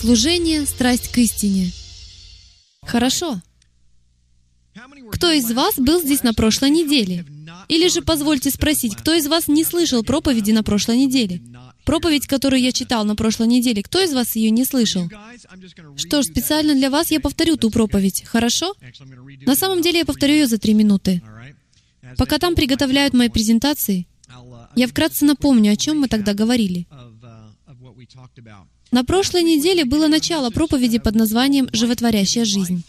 Служение — страсть к истине. Хорошо. Кто из вас был здесь на прошлой неделе? Или же позвольте спросить, кто из вас не слышал проповеди на прошлой неделе? Проповедь, которую я читал на прошлой неделе, кто из вас ее не слышал? Что ж, специально для вас я повторю ту проповедь, хорошо? На самом деле я повторю ее за три минуты. Пока там приготовляют мои презентации, я вкратце напомню, о чем мы тогда говорили. На прошлой неделе было начало проповеди под названием «Животворящая жизнь».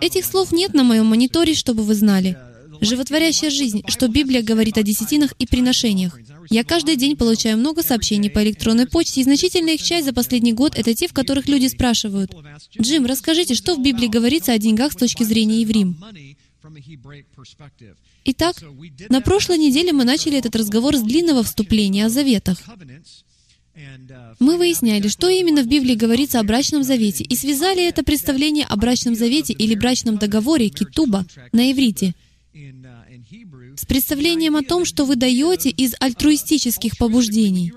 Этих слов нет на моем мониторе, чтобы вы знали. Животворящая жизнь, что Библия говорит о десятинах и приношениях. Я каждый день получаю много сообщений по электронной почте, и значительная их часть за последний год — это те, в которых люди спрашивают, «Джим, расскажите, что в Библии говорится о деньгах с точки зрения еврим?» Итак, на прошлой неделе мы начали этот разговор с длинного вступления о заветах. Мы выясняли, что именно в Библии говорится о брачном завете, и связали это представление о брачном завете или брачном договоре, китуба, на иврите, с представлением о том, что вы даете из альтруистических побуждений.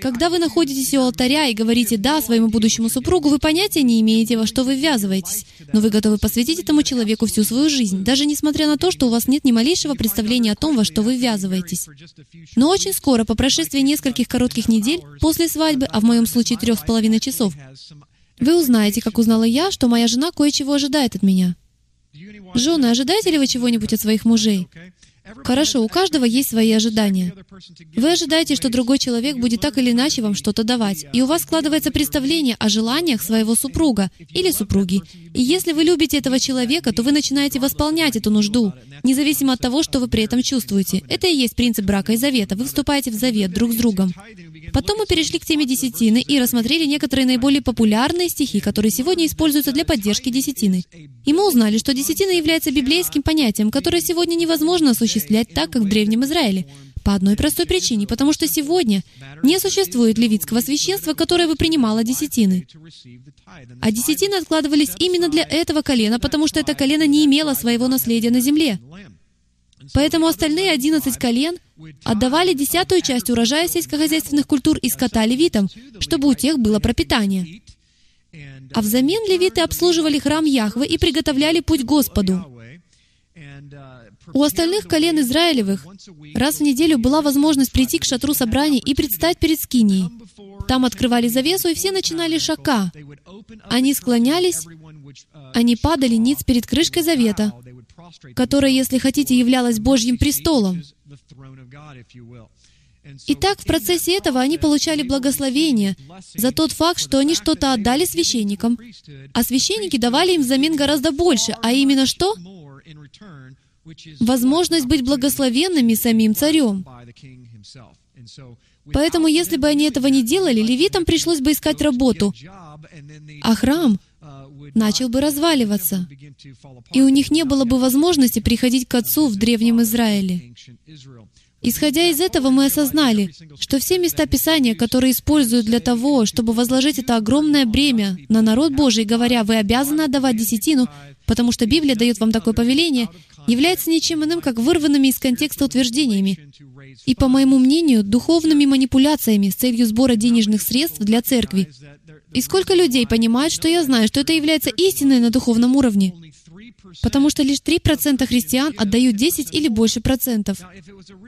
Когда вы находитесь у алтаря и говорите «да» своему будущему супругу, вы понятия не имеете, во что вы ввязываетесь, но вы готовы посвятить этому человеку всю свою жизнь, даже несмотря на то, что у вас нет ни малейшего представления о том, во что вы ввязываетесь. Но очень скоро, по прошествии нескольких коротких недель, после свадьбы, а в моем случае трех с половиной часов, вы узнаете, как узнала я, что моя жена кое-чего ожидает от меня. Жены, ожидаете ли вы чего-нибудь от своих мужей? Хорошо, у каждого есть свои ожидания. Вы ожидаете, что другой человек будет так или иначе вам что-то давать, и у вас складывается представление о желаниях своего супруга или супруги. И если вы любите этого человека, то вы начинаете восполнять эту нужду, независимо от того, что вы при этом чувствуете. Это и есть принцип брака и завета. Вы вступаете в завет друг с другом. Потом мы перешли к теме десятины и рассмотрели некоторые наиболее популярные стихи, которые сегодня используются для поддержки десятины. И мы узнали, что десятина является библейским понятием, которое сегодня невозможно осуществлять так, как в Древнем Израиле. По одной простой причине, потому что сегодня не существует левитского священства, которое бы принимало десятины. А десятины откладывались именно для этого колена, потому что это колено не имело своего наследия на земле. Поэтому остальные одиннадцать колен отдавали десятую часть урожая сельскохозяйственных культур и скота левитам, чтобы у тех было пропитание. А взамен левиты обслуживали храм Яхвы и приготовляли путь Господу. У остальных колен Израилевых раз в неделю была возможность прийти к шатру собраний и предстать перед Скинией. Там открывали завесу, и все начинали шака. Они склонялись, они падали ниц перед крышкой завета, которая, если хотите, являлась Божьим престолом. Итак, в процессе этого они получали благословение за тот факт, что они что-то отдали священникам, а священники давали им взамен гораздо больше, а именно что? Возможность быть благословенными самим царем. Поэтому, если бы они этого не делали, левитам пришлось бы искать работу, а храм начал бы разваливаться, и у них не было бы возможности приходить к Отцу в Древнем Израиле. Исходя из этого, мы осознали, что все места Писания, которые используют для того, чтобы возложить это огромное бремя на народ Божий, говоря, «Вы обязаны отдавать десятину, потому что Библия дает вам такое повеление», является ничем иным, как вырванными из контекста утверждениями и, по моему мнению, духовными манипуляциями с целью сбора денежных средств для церкви. И сколько людей понимают, что я знаю, что это является истиной на духовном уровне? Потому что лишь 3% христиан отдают 10 или больше процентов.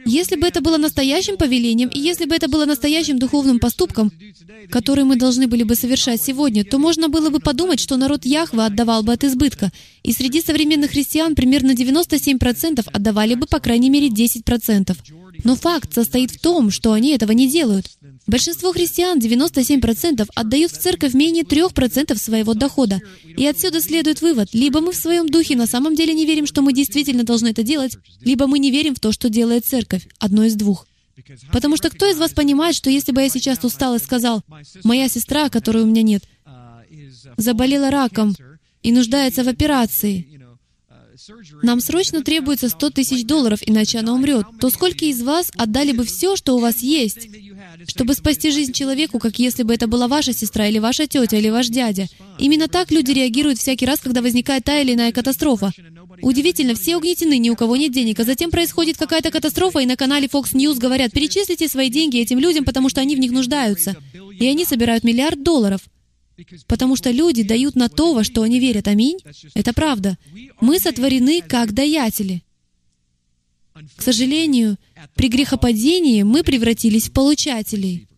Если бы это было настоящим повелением, и если бы это было настоящим духовным поступком, который мы должны были бы совершать сегодня, то можно было бы подумать, что народ Яхва отдавал бы от избытка, и среди современных христиан примерно 97% отдавали бы по крайней мере 10%. Но факт состоит в том, что они этого не делают. Большинство христиан, 97%, отдают в церковь менее 3% своего дохода. И отсюда следует вывод, либо мы в своем духе на самом деле не верим, что мы действительно должны это делать, либо мы не верим в то, что делает церковь. Одно из двух. Потому что кто из вас понимает, что если бы я сейчас устал и сказал, «Моя сестра, которой у меня нет, заболела раком и нуждается в операции, нам срочно требуется 100 тысяч долларов, иначе она умрет, то сколько из вас отдали бы все, что у вас есть, чтобы спасти жизнь человеку, как если бы это была ваша сестра или ваша тетя или ваш дядя? Именно так люди реагируют всякий раз, когда возникает та или иная катастрофа. Удивительно, все угнетены, ни у кого нет денег, а затем происходит какая-то катастрофа, и на канале Fox News говорят, перечислите свои деньги этим людям, потому что они в них нуждаются. И они собирают миллиард долларов. Потому что люди дают на то, во что они верят. Аминь. Это правда. Мы сотворены как даятели. К сожалению, при грехопадении мы превратились в получателей.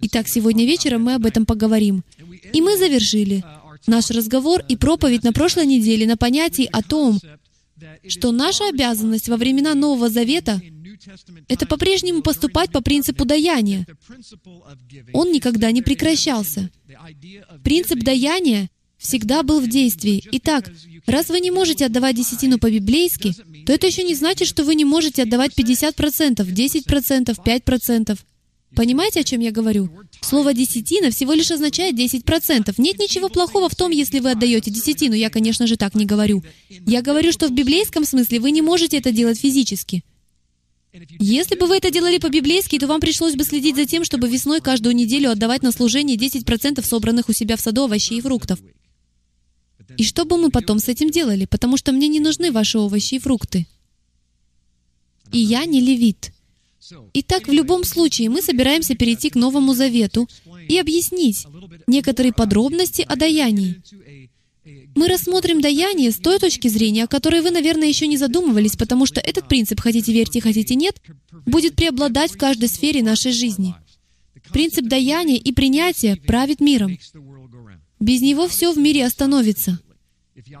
Итак, сегодня вечером мы об этом поговорим. И мы завершили наш разговор и проповедь на прошлой неделе на понятии о том, что наша обязанность во времена Нового Завета — это по-прежнему поступать по принципу даяния. Он никогда не прекращался. Принцип даяния всегда был в действии. Итак, раз вы не можете отдавать десятину по-библейски, то это еще не значит, что вы не можете отдавать 50%, 10%, 5%. Понимаете, о чем я говорю? Слово «десятина» всего лишь означает 10%. Нет ничего плохого в том, если вы отдаете десятину. Я, конечно же, так не говорю. Я говорю, что в библейском смысле вы не можете это делать физически. Если бы вы это делали по-библейски, то вам пришлось бы следить за тем, чтобы весной каждую неделю отдавать на служение 10% собранных у себя в саду овощей и фруктов. И что бы мы потом с этим делали? Потому что мне не нужны ваши овощи и фрукты. И я не левит. Итак, в любом случае мы собираемся перейти к Новому Завету и объяснить некоторые подробности о даянии. Мы рассмотрим даяние с той точки зрения, о которой вы, наверное, еще не задумывались, потому что этот принцип, хотите верьте, хотите нет, будет преобладать в каждой сфере нашей жизни. Принцип даяния и принятия правит миром. Без него все в мире остановится.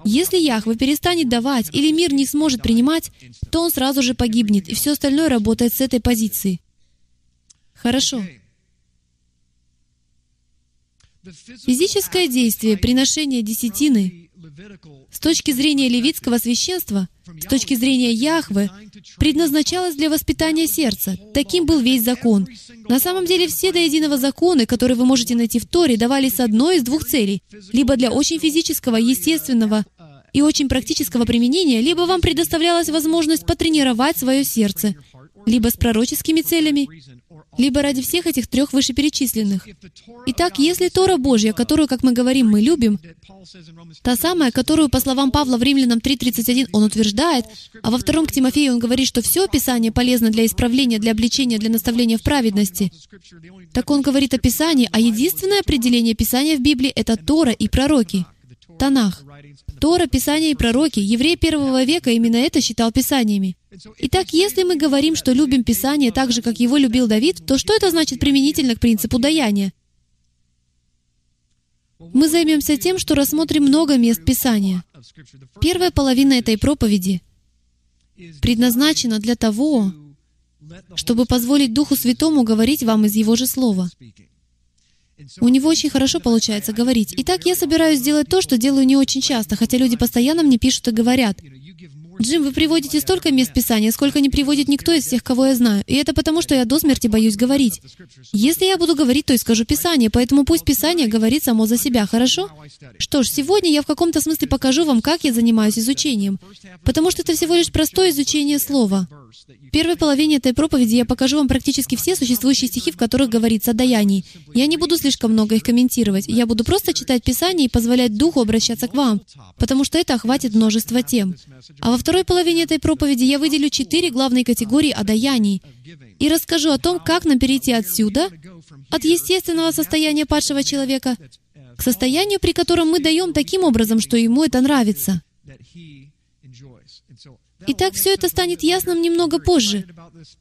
Если Яхве перестанет давать или мир не сможет принимать, то он сразу же погибнет, и все остальное работает с этой позиции. Хорошо. Физическое действие приношения десятины с точки зрения левитского священства, с точки зрения Яхвы, предназначалось для воспитания сердца. Таким был весь закон. На самом деле все до единого законы, которые вы можете найти в Торе, давались одной из двух целей. Либо для очень физического, естественного и очень практического применения, либо вам предоставлялась возможность потренировать свое сердце, либо с пророческими целями, либо ради всех этих трех вышеперечисленных. Итак, если Тора Божья, которую, как мы говорим, мы любим, та самая, которую, по словам Павла в Римлянам 3.31, он утверждает, а во втором к Тимофею он говорит, что все Писание полезно для исправления, для обличения, для наставления в праведности, так он говорит о Писании, а единственное определение Писания в Библии — это Тора и пророки, Танах. Тора, Писание и пророки, еврей первого века именно это считал Писаниями. Итак, если мы говорим, что любим Писание так же, как его любил Давид, то что это значит применительно к принципу даяния? Мы займемся тем, что рассмотрим много мест Писания. Первая половина этой проповеди предназначена для того, чтобы позволить Духу Святому говорить вам из Его же Слова. У него очень хорошо получается говорить. Итак, я собираюсь сделать то, что делаю не очень часто, хотя люди постоянно мне пишут и говорят. Джим, вы приводите столько мест Писания, сколько не приводит никто из всех, кого я знаю. И это потому, что я до смерти боюсь говорить. Если я буду говорить, то и скажу Писание, поэтому пусть Писание говорит само за себя, хорошо? Что ж, сегодня я в каком-то смысле покажу вам, как я занимаюсь изучением. Потому что это всего лишь простое изучение слова. В первой половине этой проповеди я покажу вам практически все существующие стихи, в которых говорится о даянии. Я не буду слишком много их комментировать. Я буду просто читать Писание и позволять Духу обращаться к вам, потому что это охватит множество тем. А во второй половине этой проповеди я выделю четыре главные категории о даянии и расскажу о том, как нам перейти отсюда, от естественного состояния падшего человека, к состоянию, при котором мы даем таким образом, что ему это нравится. Итак, все это станет ясным немного позже.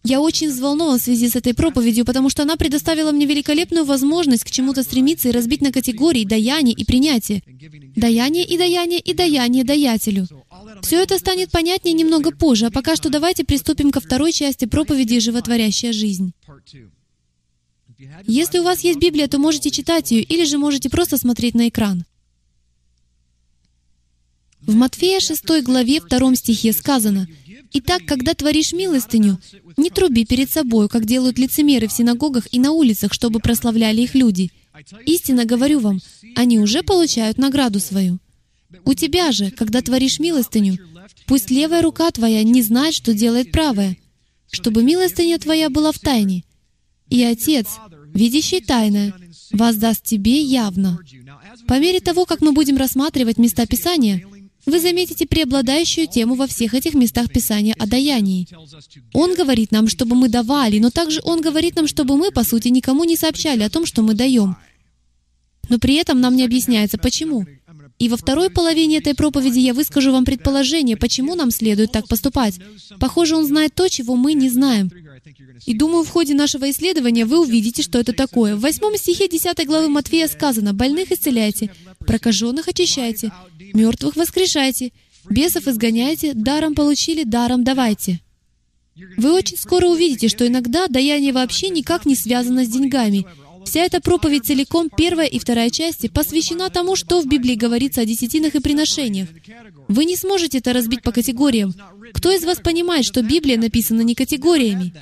Я очень взволнован в связи с этой проповедью, потому что она предоставила мне великолепную возможность к чему-то стремиться и разбить на категории даяние и принятие. Даяние и даяние и даяние даятелю. Все это станет понятнее немного позже, а пока что давайте приступим ко второй части проповеди «Животворящая жизнь». Если у вас есть Библия, то можете читать ее, или же можете просто смотреть на экран. В Матфея 6 главе 2 стихе сказано, «Итак, когда творишь милостыню, не труби перед собой, как делают лицемеры в синагогах и на улицах, чтобы прославляли их люди. Истинно говорю вам, они уже получают награду свою. У тебя же, когда творишь милостыню, пусть левая рука твоя не знает, что делает правая, чтобы милостыня твоя была в тайне. И Отец, видящий тайное, воздаст тебе явно». По мере того, как мы будем рассматривать места Писания, Вы заметите преобладающую тему во всех этих местах Писания о даянии. Он говорит нам, чтобы мы давали, но также Он говорит нам, чтобы мы, по сути, никому не сообщали о том, что мы даем. Но при этом нам не объясняется, почему. И во второй половине этой проповеди я выскажу вам предположение, почему нам следует так поступать. Похоже, он знает то, чего мы не знаем. И думаю, в ходе нашего исследования вы увидите, что это такое. В восьмом стихе 10 главы Матфея сказано, «Больных исцеляйте, прокаженных очищайте, мертвых воскрешайте, бесов изгоняйте, даром получили, даром давайте». Вы очень скоро увидите, что иногда даяние вообще никак не связано с деньгами, Вся эта проповедь целиком, первая и вторая части, посвящена тому, что в Библии говорится о десятинах и приношениях. Вы не сможете это разбить по категориям. Кто из вас понимает, что Библия написана не категориями?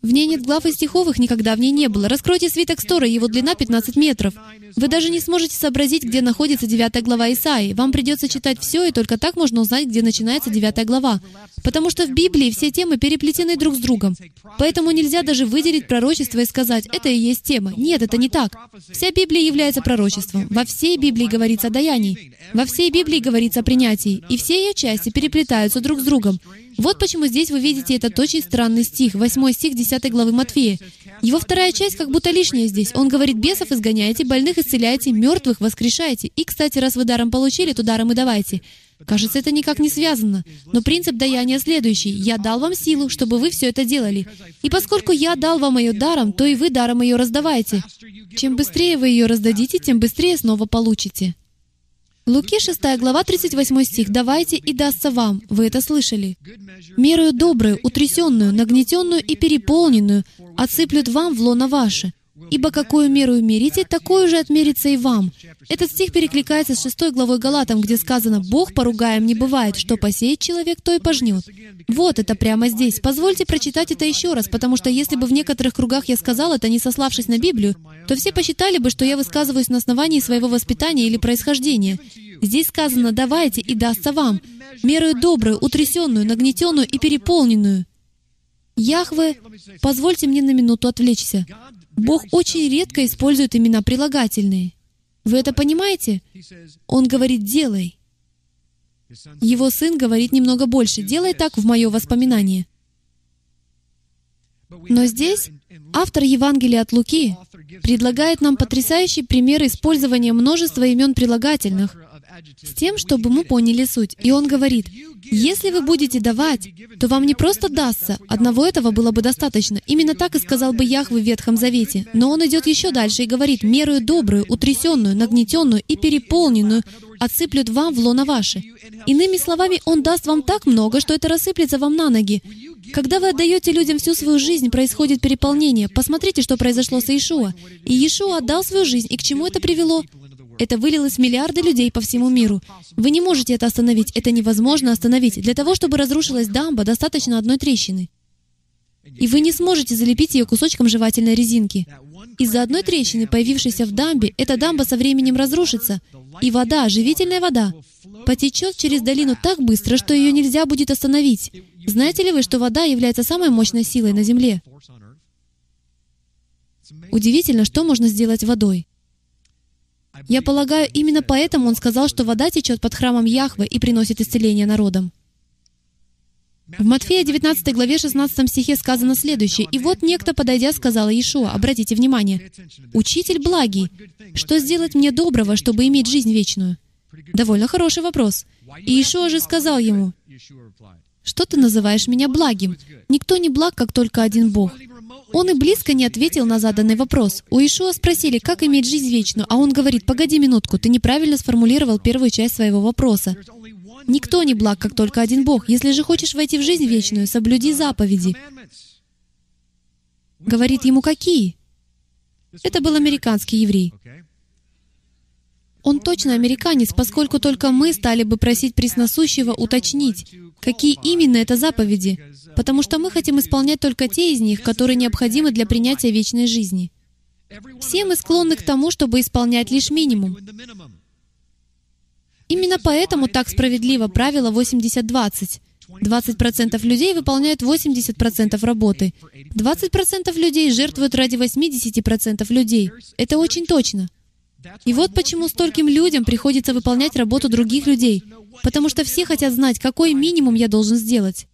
В ней нет глав и стихов, их никогда в ней не было. Раскройте свиток Стора, его длина 15 метров. Вы даже не сможете сообразить, где находится 9 глава Исаии. Вам придется читать все, и только так можно узнать, где начинается 9 глава. Потому что в Библии все темы переплетены друг с другом. Поэтому нельзя даже выделить пророчество и сказать, это и есть тема. Нет, это не так. Вся Библия является пророчеством. Во всей Библии говорится о даянии. Во всей Библии говорится о принятии. И все ее части переплетаются друг с другом. Вот почему здесь вы видите этот очень странный стих, 8 стих 10 главы Матфея. Его вторая часть как будто лишняя здесь. Он говорит, бесов изгоняйте, больных исцеляйте, мертвых воскрешайте. И, кстати, раз вы даром получили, то даром и давайте. Кажется, это никак не связано. Но принцип даяния следующий. «Я дал вам силу, чтобы вы все это делали. И поскольку я дал вам ее даром, то и вы даром ее раздавайте. Чем быстрее вы ее раздадите, тем быстрее снова получите». Луки 6 глава 38 стих «Давайте, и дастся вам». Вы это слышали. «Мерую добрую, утрясенную, нагнетенную и переполненную отсыплют вам в лоно ваше. Ибо какую меру мерите, такую же отмерится и вам». Этот стих перекликается с 6 главой Галатам, где сказано «Бог поругаем не бывает, что посеет человек, то и пожнет». Вот это прямо здесь. Позвольте прочитать это еще раз, потому что если бы в некоторых кругах я сказал это, не сославшись на Библию, то все посчитали бы, что я высказываюсь на основании своего воспитания или происхождения. Здесь сказано «давайте, и дастся вам», мерую добрую, утрясенную, нагнетенную и переполненную. Яхве, позвольте мне на минуту отвлечься. Бог очень редко использует имена прилагательные. Вы это понимаете? Он говорит «делай». Его сын говорит немного больше «делай так в мое воспоминание». Но здесь автор Евангелия от Луки предлагает нам потрясающий пример использования множества имен прилагательных с тем, чтобы мы поняли суть. И он говорит, если вы будете давать, то вам не просто дастся. Одного этого было бы достаточно. Именно так и сказал бы Яхве в Ветхом Завете. Но он идет еще дальше и говорит, мерую добрую, утрясенную, нагнетенную и переполненную отсыплют вам в лоно ваше. Иными словами, Он даст вам так много, что это рассыплется вам на ноги. Когда вы отдаете людям всю свою жизнь, происходит переполнение. Посмотрите, что произошло с Иешуа. И Иешуа отдал свою жизнь, и к чему это привело? Это вылилось в миллиарды людей по всему миру. Вы не можете это остановить. Это невозможно остановить. Для того, чтобы разрушилась дамба, достаточно одной трещины. И вы не сможете залепить ее кусочком жевательной резинки. Из-за одной трещины, появившейся в дамбе, эта дамба со временем разрушится, и вода, живительная вода, потечет через долину так быстро, что ее нельзя будет остановить. Знаете ли вы, что вода является самой мощной силой на Земле? Удивительно, что можно сделать водой. Я полагаю, именно поэтому он сказал, что вода течет под храмом Яхвы и приносит исцеление народам. В Матфея 19 главе 16 стихе сказано следующее. «И вот некто, подойдя, сказал Иешуа, обратите внимание, «Учитель благий, что сделать мне доброго, чтобы иметь жизнь вечную?» Довольно хороший вопрос. И Иешуа же сказал ему, «Что ты называешь меня благим? Никто не благ, как только один Бог. Он и близко не ответил на заданный вопрос. У Ишуа спросили, как иметь жизнь вечную, а он говорит, погоди минутку, ты неправильно сформулировал первую часть своего вопроса. Никто не благ, как только один Бог. Если же хочешь войти в жизнь вечную, соблюди заповеди. Говорит ему, какие? Это был американский еврей. Он точно американец, поскольку только мы стали бы просить пресносущего уточнить, какие именно это заповеди, потому что мы хотим исполнять только те из них, которые необходимы для принятия вечной жизни. Все мы склонны к тому, чтобы исполнять лишь минимум. Именно поэтому так справедливо правило 80-20. 20% людей выполняют 80% работы. 20% людей жертвуют ради 80% людей. Это очень точно. И вот почему стольким людям приходится выполнять работу других людей, потому что все хотят знать, какой минимум я должен сделать.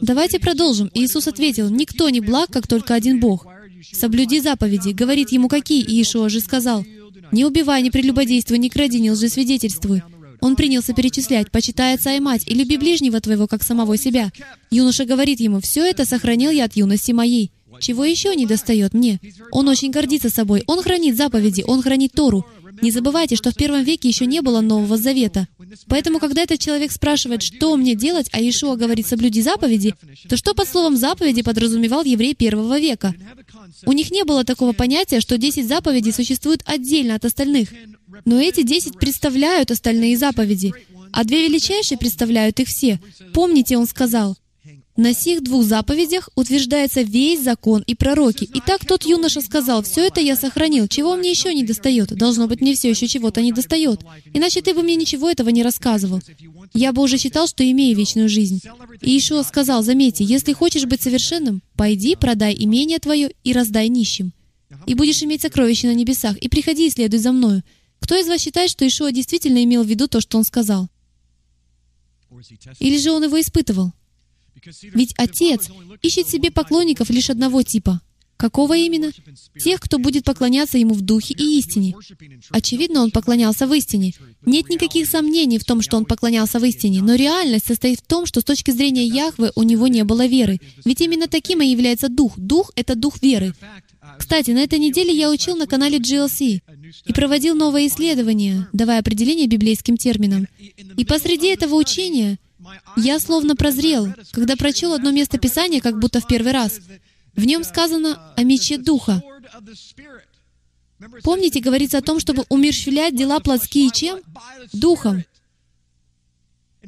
Давайте продолжим. Иисус ответил, «Никто не благ, как только один Бог. Соблюди заповеди». Говорит ему, какие? И Иешуа же сказал, «Не убивай, не прелюбодействуй, не кради, не лжесвидетельствуй». Он принялся перечислять, «Почитай отца и мать, и люби ближнего твоего, как самого себя». Юноша говорит ему, «Все это сохранил я от юности моей». Чего еще не достает мне? Он очень гордится собой. Он хранит заповеди, он хранит Тору. Не забывайте, что в первом веке еще не было Нового Завета. Поэтому, когда этот человек спрашивает, что мне делать, а Иешуа говорит «соблюди заповеди», то что под словом «заповеди» подразумевал еврей первого века? У них не было такого понятия, что 10 заповедей существуют отдельно от остальных. Но эти 10 представляют остальные заповеди, а две величайшие представляют их все. Помните, он сказал, на сих двух заповедях утверждается весь закон и пророки. И так тот юноша сказал, «Все это я сохранил. Чего мне еще не достает? Должно быть, мне все еще чего-то не достает. Иначе ты бы мне ничего этого не рассказывал. Я бы уже считал, что имею вечную жизнь». И Ишуа сказал, заметьте, «Если хочешь быть совершенным, пойди, продай имение твое и раздай нищим. И будешь иметь сокровища на небесах, и приходи и следуй за мною». Кто из вас считает, что Ишуа действительно имел в виду то, что он сказал? Или же он его испытывал? Ведь Отец ищет себе поклонников лишь одного типа. Какого именно? Тех, кто будет поклоняться Ему в духе и истине. Очевидно, Он поклонялся в истине. Нет никаких сомнений в том, что Он поклонялся в истине, но реальность состоит в том, что с точки зрения Яхвы у него не было веры. Ведь именно таким и является Дух. Дух — это Дух веры. Кстати, на этой неделе я учил на канале GLC и проводил новое исследование, давая определение библейским терминам. И посреди этого учения я словно прозрел, когда прочел одно место Писания, как будто в первый раз. В нем сказано о мече Духа. Помните, говорится о том, чтобы умерщвлять дела плотские чем? Духом.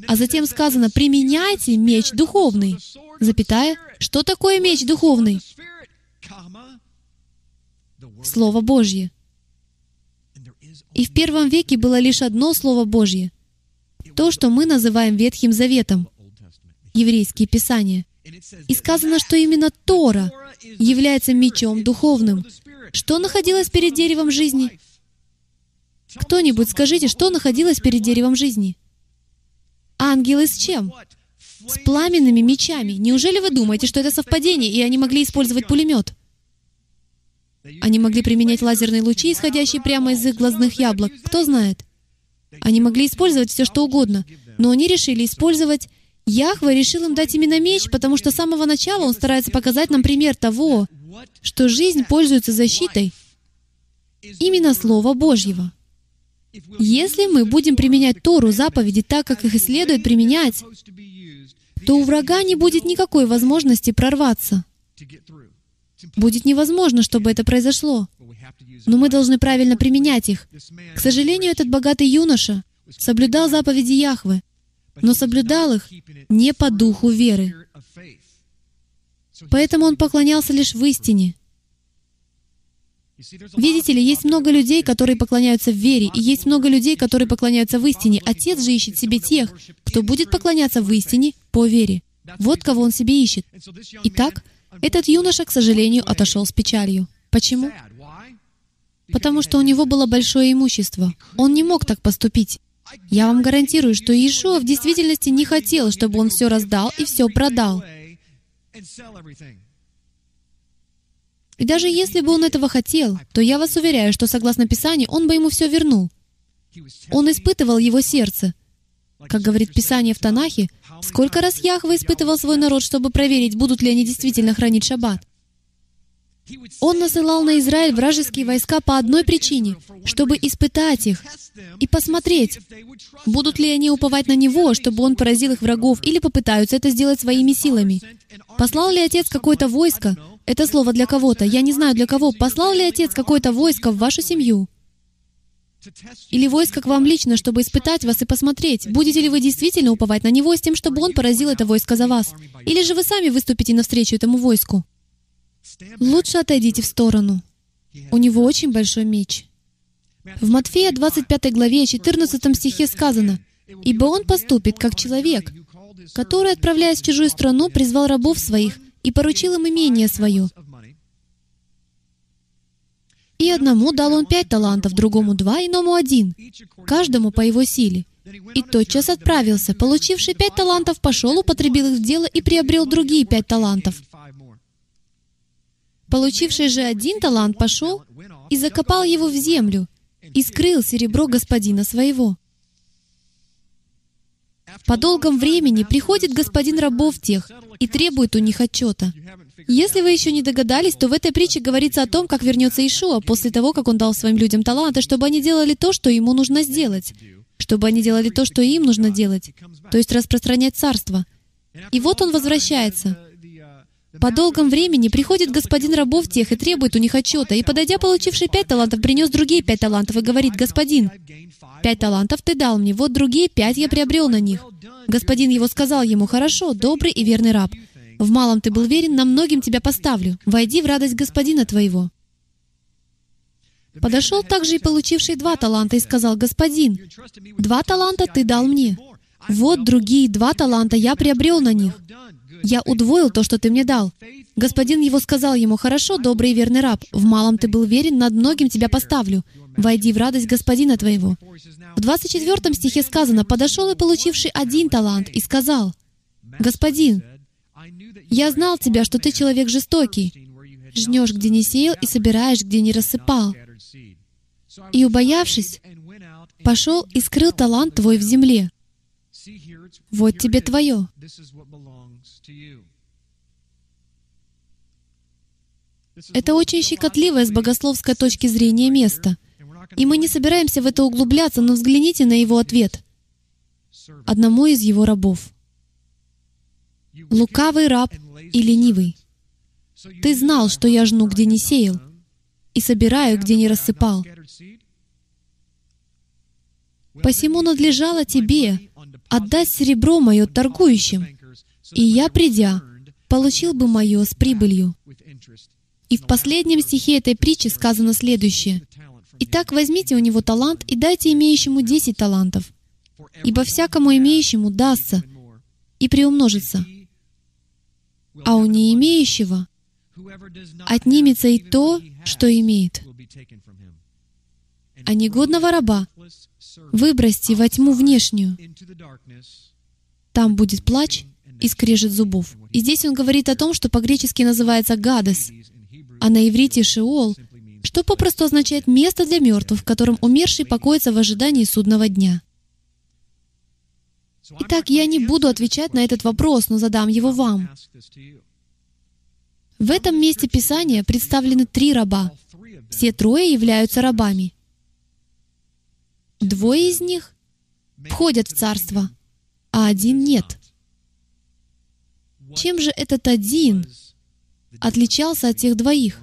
А затем сказано, применяйте меч духовный. Запятая, что такое меч духовный? Слово Божье. И в первом веке было лишь одно Слово Божье — то, что мы называем Ветхим Заветом, еврейские писания. И сказано, что именно Тора является мечом духовным. Что находилось перед деревом жизни? Кто-нибудь скажите, что находилось перед деревом жизни? Ангелы с чем? С пламенными мечами. Неужели вы думаете, что это совпадение, и они могли использовать пулемет? Они могли применять лазерные лучи, исходящие прямо из их глазных яблок. Кто знает? Они могли использовать все, что угодно, но они решили использовать... Яхва решил им дать именно меч, потому что с самого начала он старается показать нам пример того, что жизнь пользуется защитой именно Слова Божьего. Если мы будем применять Тору, заповеди так, как их и следует применять, то у врага не будет никакой возможности прорваться. Будет невозможно, чтобы это произошло но мы должны правильно применять их. К сожалению, этот богатый юноша соблюдал заповеди Яхвы, но соблюдал их не по духу веры. Поэтому он поклонялся лишь в истине. Видите ли, есть много людей, которые поклоняются в вере, и есть много людей, которые поклоняются в истине. Отец же ищет себе тех, кто будет поклоняться в истине по вере. Вот кого он себе ищет. Итак, этот юноша, к сожалению, отошел с печалью. Почему? Потому что у него было большое имущество. Он не мог так поступить. Я вам гарантирую, что Иешуа в действительности не хотел, чтобы он все раздал и все продал. И даже если бы он этого хотел, то я вас уверяю, что согласно Писанию, он бы ему все вернул. Он испытывал его сердце. Как говорит Писание в Танахе, сколько раз Яхва испытывал свой народ, чтобы проверить, будут ли они действительно хранить шаббат. Он насылал на Израиль вражеские войска по одной причине, чтобы испытать их и посмотреть, будут ли они уповать на Него, чтобы Он поразил их врагов, или попытаются это сделать своими силами. Послал ли Отец какое-то войско? Это слово для кого-то. Я не знаю для кого. Послал ли Отец какое-то войско в вашу семью? Или войско к вам лично, чтобы испытать вас и посмотреть, будете ли вы действительно уповать на Него с тем, чтобы Он поразил это войско за вас? Или же вы сами выступите навстречу этому войску? Лучше отойдите в сторону. У него очень большой меч. В Матфея 25 главе 14 стихе сказано, «Ибо он поступит, как человек, который, отправляясь в чужую страну, призвал рабов своих и поручил им имение свое». И одному дал он пять талантов, другому два, иному один, каждому по его силе. И тотчас отправился. Получивший пять талантов пошел, употребил их в дело и приобрел другие пять талантов. Получивший же один талант пошел и закопал его в землю и скрыл серебро господина своего. По долгом времени приходит господин рабов тех и требует у них отчета. Если вы еще не догадались, то в этой притче говорится о том, как вернется Ишуа после того, как он дал своим людям таланты, чтобы они делали то, что ему нужно сделать, чтобы они делали то, что им нужно делать, то есть распространять царство. И вот он возвращается. По долгом времени приходит господин рабов тех и требует у них отчета, и, подойдя, получивший пять талантов, принес другие пять талантов и говорит, «Господин, пять талантов ты дал мне, вот другие пять я приобрел на них». Господин его сказал ему, «Хорошо, добрый и верный раб. В малом ты был верен, на многим тебя поставлю. Войди в радость господина твоего». Подошел также и получивший два таланта и сказал, «Господин, два таланта ты дал мне. Вот другие два таланта я приобрел на них. Я удвоил то, что ты мне дал. Господин его сказал ему, «Хорошо, добрый и верный раб, в малом ты был верен, над многим тебя поставлю. Войди в радость господина твоего». В 24 стихе сказано, «Подошел и получивший один талант, и сказал, «Господин, я знал тебя, что ты человек жестокий, жнешь, где не сеял, и собираешь, где не рассыпал. И, убоявшись, пошел и скрыл талант твой в земле. Вот тебе твое. Это очень щекотливое с богословской точки зрения место. И мы не собираемся в это углубляться, но взгляните на его ответ. Одному из его рабов. «Лукавый раб и ленивый, ты знал, что я жну, где не сеял, и собираю, где не рассыпал. Посему надлежало тебе отдать серебро мое торгующим, и я, придя, получил бы мое с прибылью. И в последнем стихе этой притчи сказано следующее. «Итак, возьмите у него талант и дайте имеющему десять талантов, ибо всякому имеющему дастся и приумножится, а у не имеющего отнимется и то, что имеет. А негодного раба выбросьте во тьму внешнюю. Там будет плач и скрежет зубов. И здесь он говорит о том, что по-гречески называется «гадес», а на иврите «шеол», что попросту означает «место для мертвых», в котором умерший покоится в ожидании судного дня. Итак, я не буду отвечать на этот вопрос, но задам его вам. В этом месте Писания представлены три раба. Все трое являются рабами. Двое из них входят в царство, а один нет. Чем же этот один отличался от тех двоих?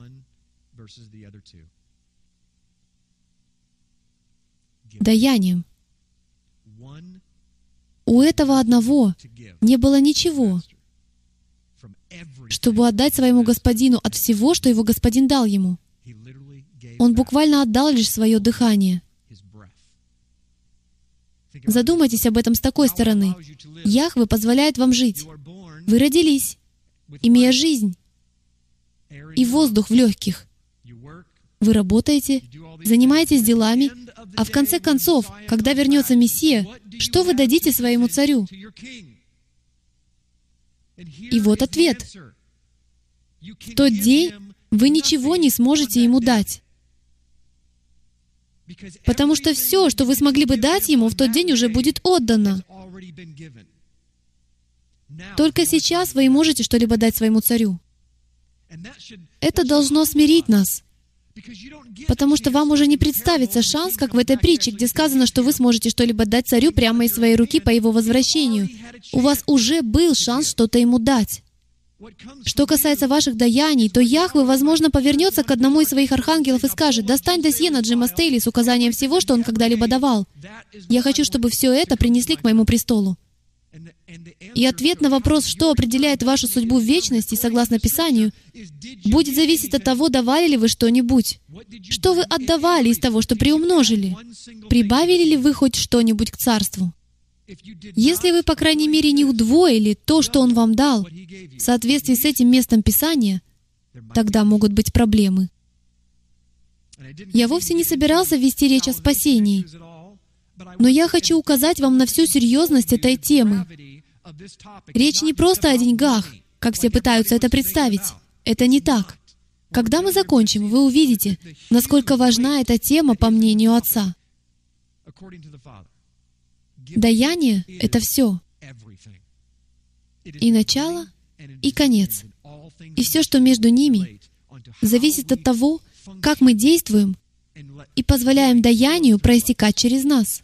Даянием. У этого одного не было ничего, чтобы отдать своему господину от всего, что его господин дал ему. Он буквально отдал лишь свое дыхание. Задумайтесь об этом с такой стороны. Яхве позволяет вам жить. Вы родились, имея жизнь и воздух в легких. Вы работаете, занимаетесь делами, а в конце концов, когда вернется Мессия, что вы дадите своему царю? И вот ответ. В тот день вы ничего не сможете ему дать. Потому что все, что вы смогли бы дать ему, в тот день уже будет отдано. Только сейчас вы и можете что-либо дать своему царю. Это должно смирить нас. Потому что вам уже не представится шанс, как в этой притче, где сказано, что вы сможете что-либо дать царю прямо из своей руки по его возвращению. У вас уже был шанс что-то ему дать. Что касается ваших даяний, то Яхве, возможно, повернется к одному из своих архангелов и скажет, «Достань досье на Джима Стейли с указанием всего, что он когда-либо давал. Я хочу, чтобы все это принесли к моему престолу». И ответ на вопрос, что определяет вашу судьбу в вечности, согласно Писанию, будет зависеть от того, давали ли вы что-нибудь. Что вы отдавали из того, что приумножили? Прибавили ли вы хоть что-нибудь к царству? Если вы, по крайней мере, не удвоили то, что Он вам дал, в соответствии с этим местом Писания, тогда могут быть проблемы. Я вовсе не собирался вести речь о спасении, но я хочу указать вам на всю серьезность этой темы. Речь не просто о деньгах, как все пытаются это представить. Это не так. Когда мы закончим, вы увидите, насколько важна эта тема по мнению Отца. Даяние — это все. И начало, и конец. И все, что между ними, зависит от того, как мы действуем и позволяем даянию проистекать через нас.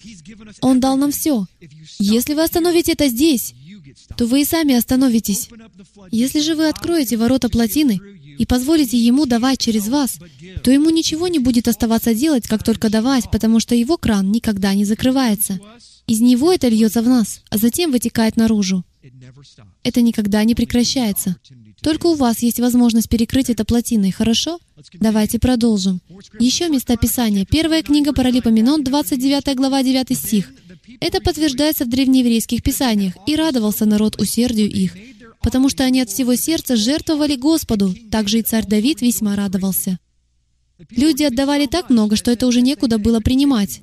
Он дал нам все. Если вы остановите это здесь, то вы и сами остановитесь. Если же вы откроете ворота плотины и позволите Ему давать через вас, то Ему ничего не будет оставаться делать, как только давать, потому что Его кран никогда не закрывается. Из Него это льется в нас, а затем вытекает наружу. Это никогда не прекращается. Только у вас есть возможность перекрыть это плотиной, хорошо? Давайте продолжим. Еще места Писания. Первая книга Паралипоменон, 29 глава, 9 стих. Это подтверждается в древнееврейских писаниях. «И радовался народ усердию их, потому что они от всего сердца жертвовали Господу». Также и царь Давид весьма радовался. Люди отдавали так много, что это уже некуда было принимать.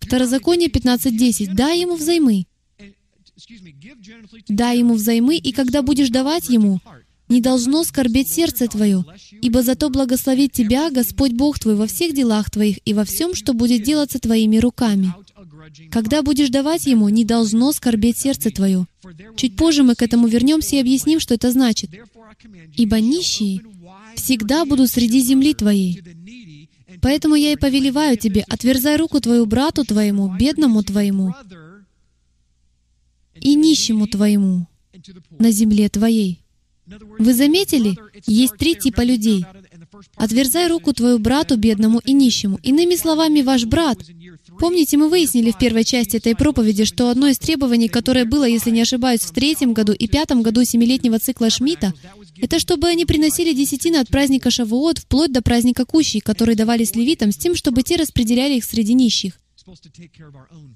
Второзаконие 15.10. «Дай ему взаймы». Дай ему взаймы, и когда будешь давать ему, не должно скорбеть сердце твое, ибо зато благословит тебя Господь Бог твой во всех делах твоих и во всем, что будет делаться твоими руками. Когда будешь давать ему, не должно скорбеть сердце твое. Чуть позже мы к этому вернемся и объясним, что это значит. Ибо нищие всегда будут среди земли твоей. Поэтому я и повелеваю тебе, отверзай руку твою брату твоему, бедному твоему, и нищему твоему на земле твоей. Вы заметили? Есть три типа людей. Отверзай руку твою брату, бедному и нищему. Иными словами, ваш брат. Помните, мы выяснили в первой части этой проповеди, что одно из требований, которое было, если не ошибаюсь, в третьем году и пятом году семилетнего цикла Шмидта, это чтобы они приносили десятины от праздника Шавуот вплоть до праздника Кущей, которые давались левитам, с тем, чтобы те распределяли их среди нищих.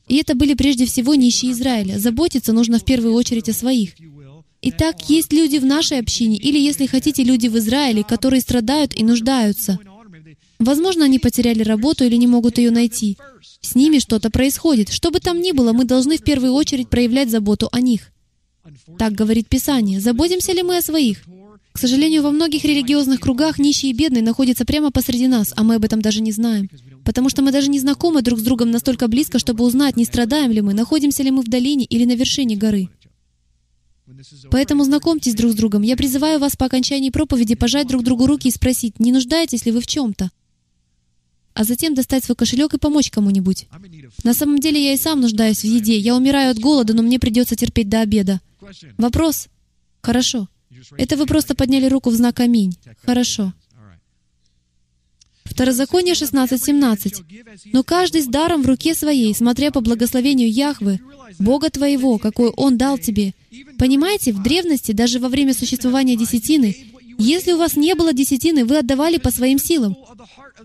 И это были прежде всего нищие Израиля. Заботиться нужно в первую очередь о своих. Итак, есть люди в нашей общине, или, если хотите, люди в Израиле, которые страдают и нуждаются. Возможно, они потеряли работу или не могут ее найти. С ними что-то происходит. Что бы там ни было, мы должны в первую очередь проявлять заботу о них. Так говорит Писание. Заботимся ли мы о своих? К сожалению, во многих религиозных кругах нищие и бедные находятся прямо посреди нас, а мы об этом даже не знаем. Потому что мы даже не знакомы друг с другом настолько близко, чтобы узнать, не страдаем ли мы, находимся ли мы в долине или на вершине горы. Поэтому знакомьтесь друг с другом. Я призываю вас по окончании проповеди пожать друг другу руки и спросить, не нуждаетесь ли вы в чем-то? А затем достать свой кошелек и помочь кому-нибудь. На самом деле я и сам нуждаюсь в еде. Я умираю от голода, но мне придется терпеть до обеда. Вопрос? Хорошо. Это вы просто подняли руку в знак «Аминь». Хорошо. Второзаконие 16.17. «Но каждый с даром в руке своей, смотря по благословению Яхвы, Бога твоего, какой Он дал тебе». Понимаете, в древности, даже во время существования десятины, если у вас не было десятины, вы отдавали по своим силам.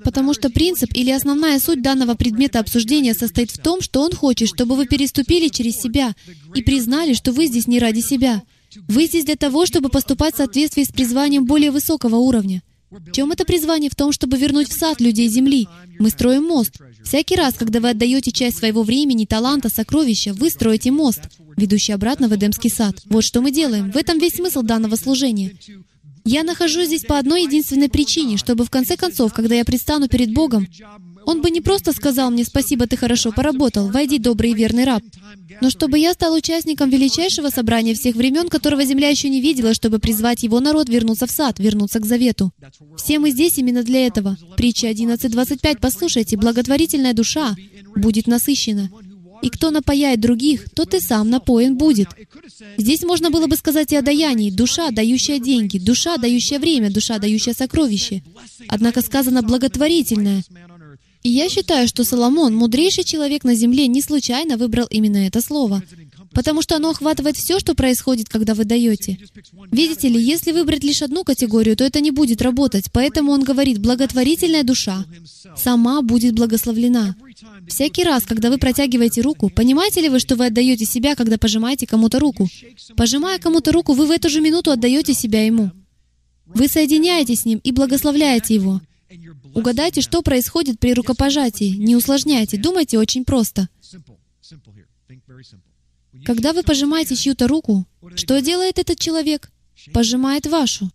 Потому что принцип или основная суть данного предмета обсуждения состоит в том, что он хочет, чтобы вы переступили через себя и признали, что вы здесь не ради себя. Вы здесь для того, чтобы поступать в соответствии с призванием более высокого уровня. В чем это призвание? В том, чтобы вернуть в сад людей земли. Мы строим мост. Всякий раз, когда вы отдаете часть своего времени, таланта, сокровища, вы строите мост, ведущий обратно в Эдемский сад. Вот что мы делаем. В этом весь смысл данного служения. Я нахожусь здесь по одной единственной причине, чтобы в конце концов, когда я предстану перед Богом, Он бы не просто сказал мне «Спасибо, ты хорошо поработал, войди, добрый и верный раб», но чтобы я стал участником величайшего собрания всех времен, которого земля еще не видела, чтобы призвать его народ вернуться в сад, вернуться к завету. Все мы здесь именно для этого. Притча 11.25. Послушайте, благотворительная душа будет насыщена. И кто напояет других, тот и сам напоен будет. Здесь можно было бы сказать и о даянии. Душа, дающая деньги, душа, дающая время, душа, дающая сокровище. Однако сказано «благотворительная». И я считаю, что Соломон, мудрейший человек на земле, не случайно выбрал именно это слово, потому что оно охватывает все, что происходит, когда вы даете. Видите ли, если выбрать лишь одну категорию, то это не будет работать, поэтому он говорит, благотворительная душа сама будет благословлена. Всякий раз, когда вы протягиваете руку, понимаете ли вы, что вы отдаете себя, когда пожимаете кому-то руку? Пожимая кому-то руку, вы в эту же минуту отдаете себя ему. Вы соединяетесь с ним и благословляете его. Угадайте, что происходит при рукопожатии. Не усложняйте, думайте очень просто. Когда вы пожимаете чью-то руку, что делает этот человек? Пожимает вашу.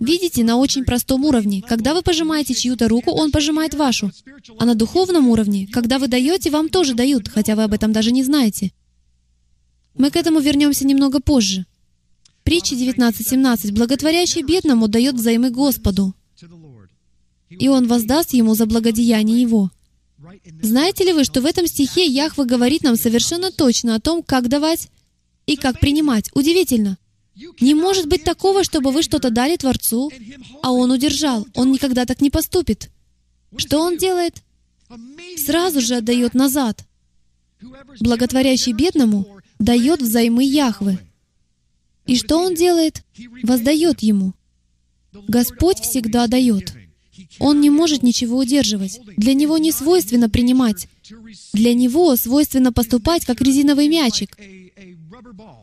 Видите, на очень простом уровне. Когда вы пожимаете чью-то руку, он пожимает вашу. А на духовном уровне, когда вы даете, вам тоже дают, хотя вы об этом даже не знаете. Мы к этому вернемся немного позже. Притча 19.17. «Благотворящий бедному дает взаймы Господу, и Он воздаст ему за благодеяние его». Знаете ли вы, что в этом стихе Яхва говорит нам совершенно точно о том, как давать и как принимать? Удивительно. Не может быть такого, чтобы вы что-то дали Творцу, а Он удержал. Он никогда так не поступит. Что Он делает? Сразу же отдает назад. Благотворящий бедному дает взаймы Яхвы. И что Он делает? Воздает ему. Господь всегда дает. Он не может ничего удерживать. Для Него не свойственно принимать. Для Него свойственно поступать, как резиновый мячик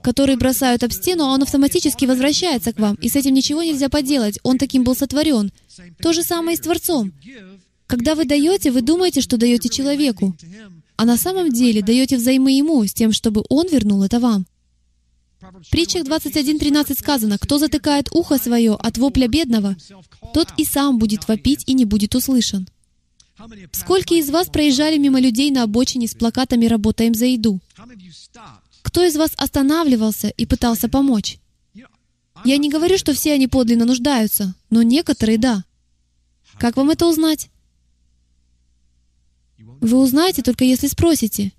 который бросают об стену, а он автоматически возвращается к вам, и с этим ничего нельзя поделать, он таким был сотворен. То же самое и с Творцом. Когда вы даете, вы думаете, что даете человеку, а на самом деле даете взаймы ему, с тем, чтобы он вернул это вам. В притчах 21.13 сказано, «Кто затыкает ухо свое от вопля бедного, тот и сам будет вопить и не будет услышан». Сколько из вас проезжали мимо людей на обочине с плакатами «Работаем за еду»? Кто из вас останавливался и пытался помочь? Я не говорю, что все они подлинно нуждаются, но некоторые — да. Как вам это узнать? Вы узнаете только если спросите.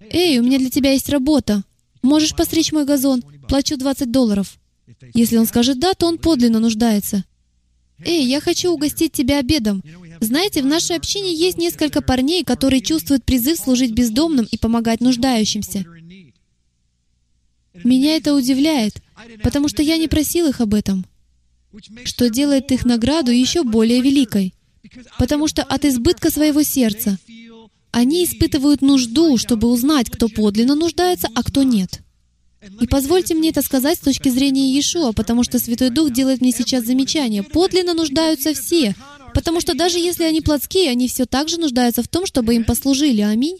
«Эй, у меня для тебя есть работа. Можешь постричь мой газон? Плачу 20 долларов». Если он скажет «да», то он подлинно нуждается. «Эй, я хочу угостить тебя обедом. Знаете, в нашей общине есть несколько парней, которые чувствуют призыв служить бездомным и помогать нуждающимся. Меня это удивляет, потому что я не просил их об этом, что делает их награду еще более великой, потому что от избытка своего сердца они испытывают нужду, чтобы узнать, кто подлинно нуждается, а кто нет. И позвольте мне это сказать с точки зрения Иешуа, потому что Святой Дух делает мне сейчас замечание. Подлинно нуждаются все, Потому что даже если они плотские, они все так же нуждаются в том, чтобы им послужили. Аминь.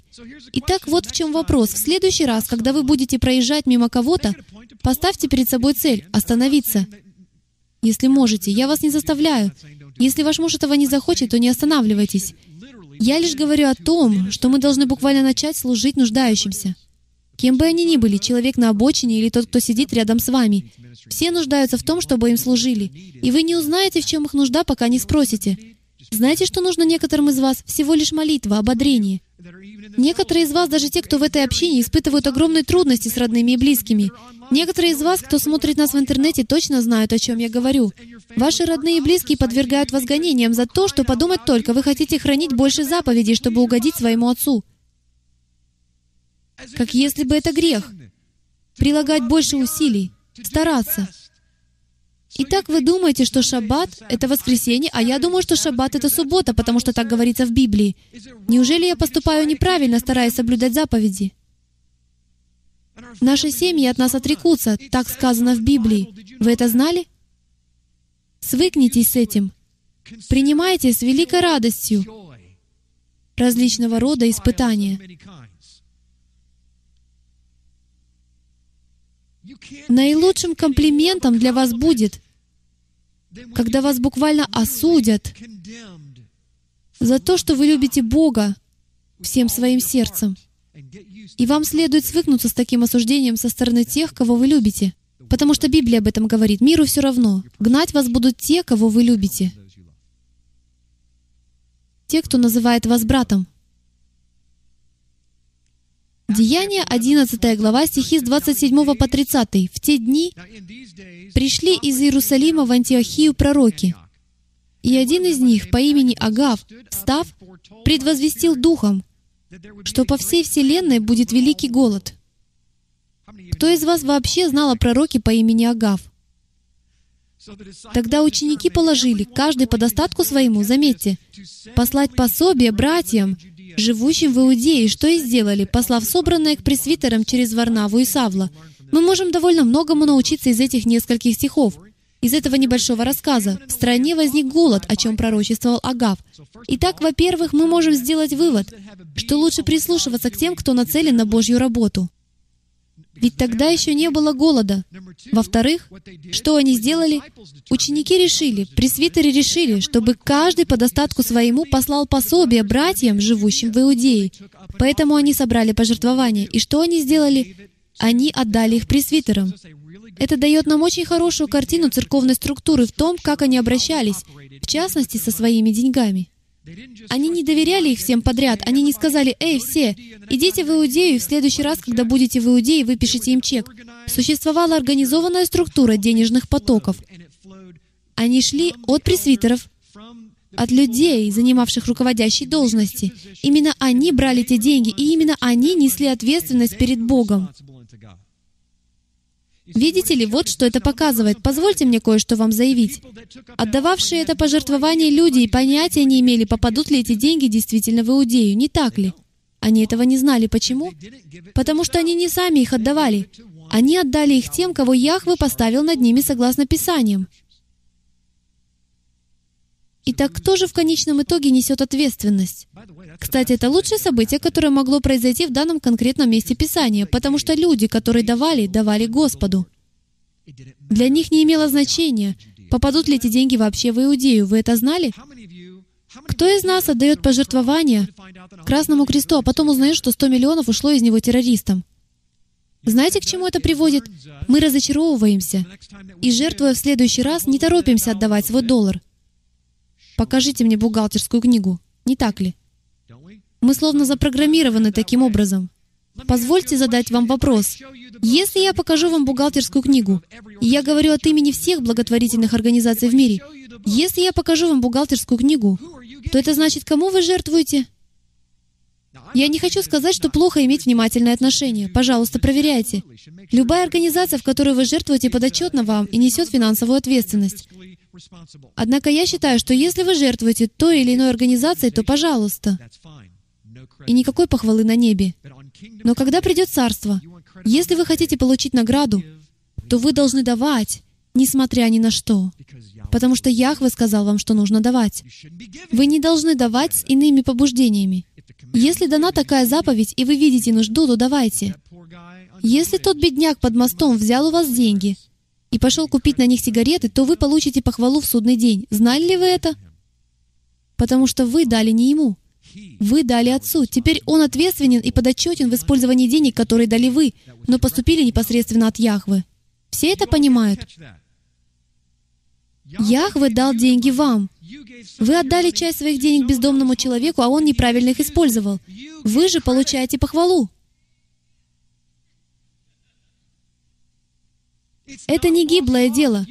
Итак, вот в чем вопрос. В следующий раз, когда вы будете проезжать мимо кого-то, поставьте перед собой цель — остановиться. Если можете. Я вас не заставляю. Если ваш муж этого не захочет, то не останавливайтесь. Я лишь говорю о том, что мы должны буквально начать служить нуждающимся. Кем бы они ни были, человек на обочине или тот, кто сидит рядом с вами. Все нуждаются в том, чтобы им служили. И вы не узнаете, в чем их нужда, пока не спросите. Знаете, что нужно некоторым из вас? Всего лишь молитва, ободрение. Некоторые из вас, даже те, кто в этой общине, испытывают огромные трудности с родными и близкими. Некоторые из вас, кто смотрит нас в интернете, точно знают, о чем я говорю. Ваши родные и близкие подвергают вас гонениям за то, что подумать только, вы хотите хранить больше заповедей, чтобы угодить своему отцу. Как если бы это грех. Прилагать больше усилий стараться. Итак, вы думаете, что шаббат — это воскресенье, а я думаю, что шаббат — это суббота, потому что так говорится в Библии. Неужели я поступаю неправильно, стараясь соблюдать заповеди? Наши семьи от нас отрекутся, так сказано в Библии. Вы это знали? Свыкнитесь с этим. Принимайте с великой радостью различного рода испытания. Наилучшим комплиментом для вас будет, когда вас буквально осудят за то, что вы любите Бога всем своим сердцем. И вам следует свыкнуться с таким осуждением со стороны тех, кого вы любите. Потому что Библия об этом говорит. Миру все равно. Гнать вас будут те, кого вы любите. Те, кто называет вас братом. Деяние 11 глава, стихи с 27 по 30. «В те дни пришли из Иерусалима в Антиохию пророки, и один из них по имени Агав, встав, предвозвестил духом, что по всей вселенной будет великий голод. Кто из вас вообще знал о пророке по имени Агав? Тогда ученики положили, каждый по достатку своему, заметьте, послать пособие братьям, живущим в Иудее, что и сделали, послав собранное к пресвитерам через Варнаву и Савла. Мы можем довольно многому научиться из этих нескольких стихов. из этого небольшого рассказа. В стране возник голод, о чем пророчествовал Агав. Итак, во-первых, мы можем сделать вывод, что лучше прислушиваться к тем, кто нацелен на Божью работу. Ведь тогда еще не было голода. Во-вторых, что они сделали? Ученики решили, пресвитеры решили, чтобы каждый по достатку своему послал пособие братьям, живущим в Иудее. Поэтому они собрали пожертвования. И что они сделали? Они отдали их пресвитерам. Это дает нам очень хорошую картину церковной структуры в том, как они обращались, в частности, со своими деньгами. Они не доверяли их всем подряд. Они не сказали, «Эй, все, идите в Иудею, и в следующий раз, когда будете в Иудее, выпишите им чек». Существовала организованная структура денежных потоков. Они шли от пресвитеров, от людей, занимавших руководящие должности. Именно они брали те деньги, и именно они несли ответственность перед Богом. Видите ли, вот что это показывает. Позвольте мне кое-что вам заявить. Отдававшие это пожертвование люди и понятия не имели, попадут ли эти деньги действительно в Иудею, не так ли? Они этого не знали. Почему? Потому что они не сами их отдавали. Они отдали их тем, кого Яхве поставил над ними согласно Писаниям. Итак, кто же в конечном итоге несет ответственность? Кстати, это лучшее событие, которое могло произойти в данном конкретном месте Писания, потому что люди, которые давали, давали Господу. Для них не имело значения, попадут ли эти деньги вообще в Иудею. Вы это знали? Кто из нас отдает пожертвования Красному Кресту, а потом узнает, что 100 миллионов ушло из него террористам? Знаете, к чему это приводит? Мы разочаровываемся. И, жертвуя в следующий раз, не торопимся отдавать свой доллар. Покажите мне бухгалтерскую книгу. Не так ли? Мы словно запрограммированы таким образом. Позвольте задать вам вопрос. Если я покажу вам бухгалтерскую книгу, и я говорю от имени всех благотворительных организаций в мире, если я покажу вам бухгалтерскую книгу, то это значит, кому вы жертвуете? Я не хочу сказать, что плохо иметь внимательное отношение. Пожалуйста, проверяйте. Любая организация, в которой вы жертвуете, подотчетна вам и несет финансовую ответственность. Однако я считаю, что если вы жертвуете той или иной организацией, то пожалуйста. И никакой похвалы на небе. Но когда придет царство, если вы хотите получить награду, то вы должны давать, несмотря ни на что. Потому что Яхве сказал вам, что нужно давать. Вы не должны давать с иными побуждениями. Если дана такая заповедь, и вы видите нужду, то давайте. Если тот бедняк под мостом взял у вас деньги, и пошел купить на них сигареты, то вы получите похвалу в судный день. Знали ли вы это? Потому что вы дали не ему. Вы дали отцу. Теперь он ответственен и подотчетен в использовании денег, которые дали вы, но поступили непосредственно от Яхвы. Все это понимают? Яхве дал деньги вам. Вы отдали часть своих денег бездомному человеку, а он неправильно их использовал. Вы же получаете похвалу. Это не гиблое дело.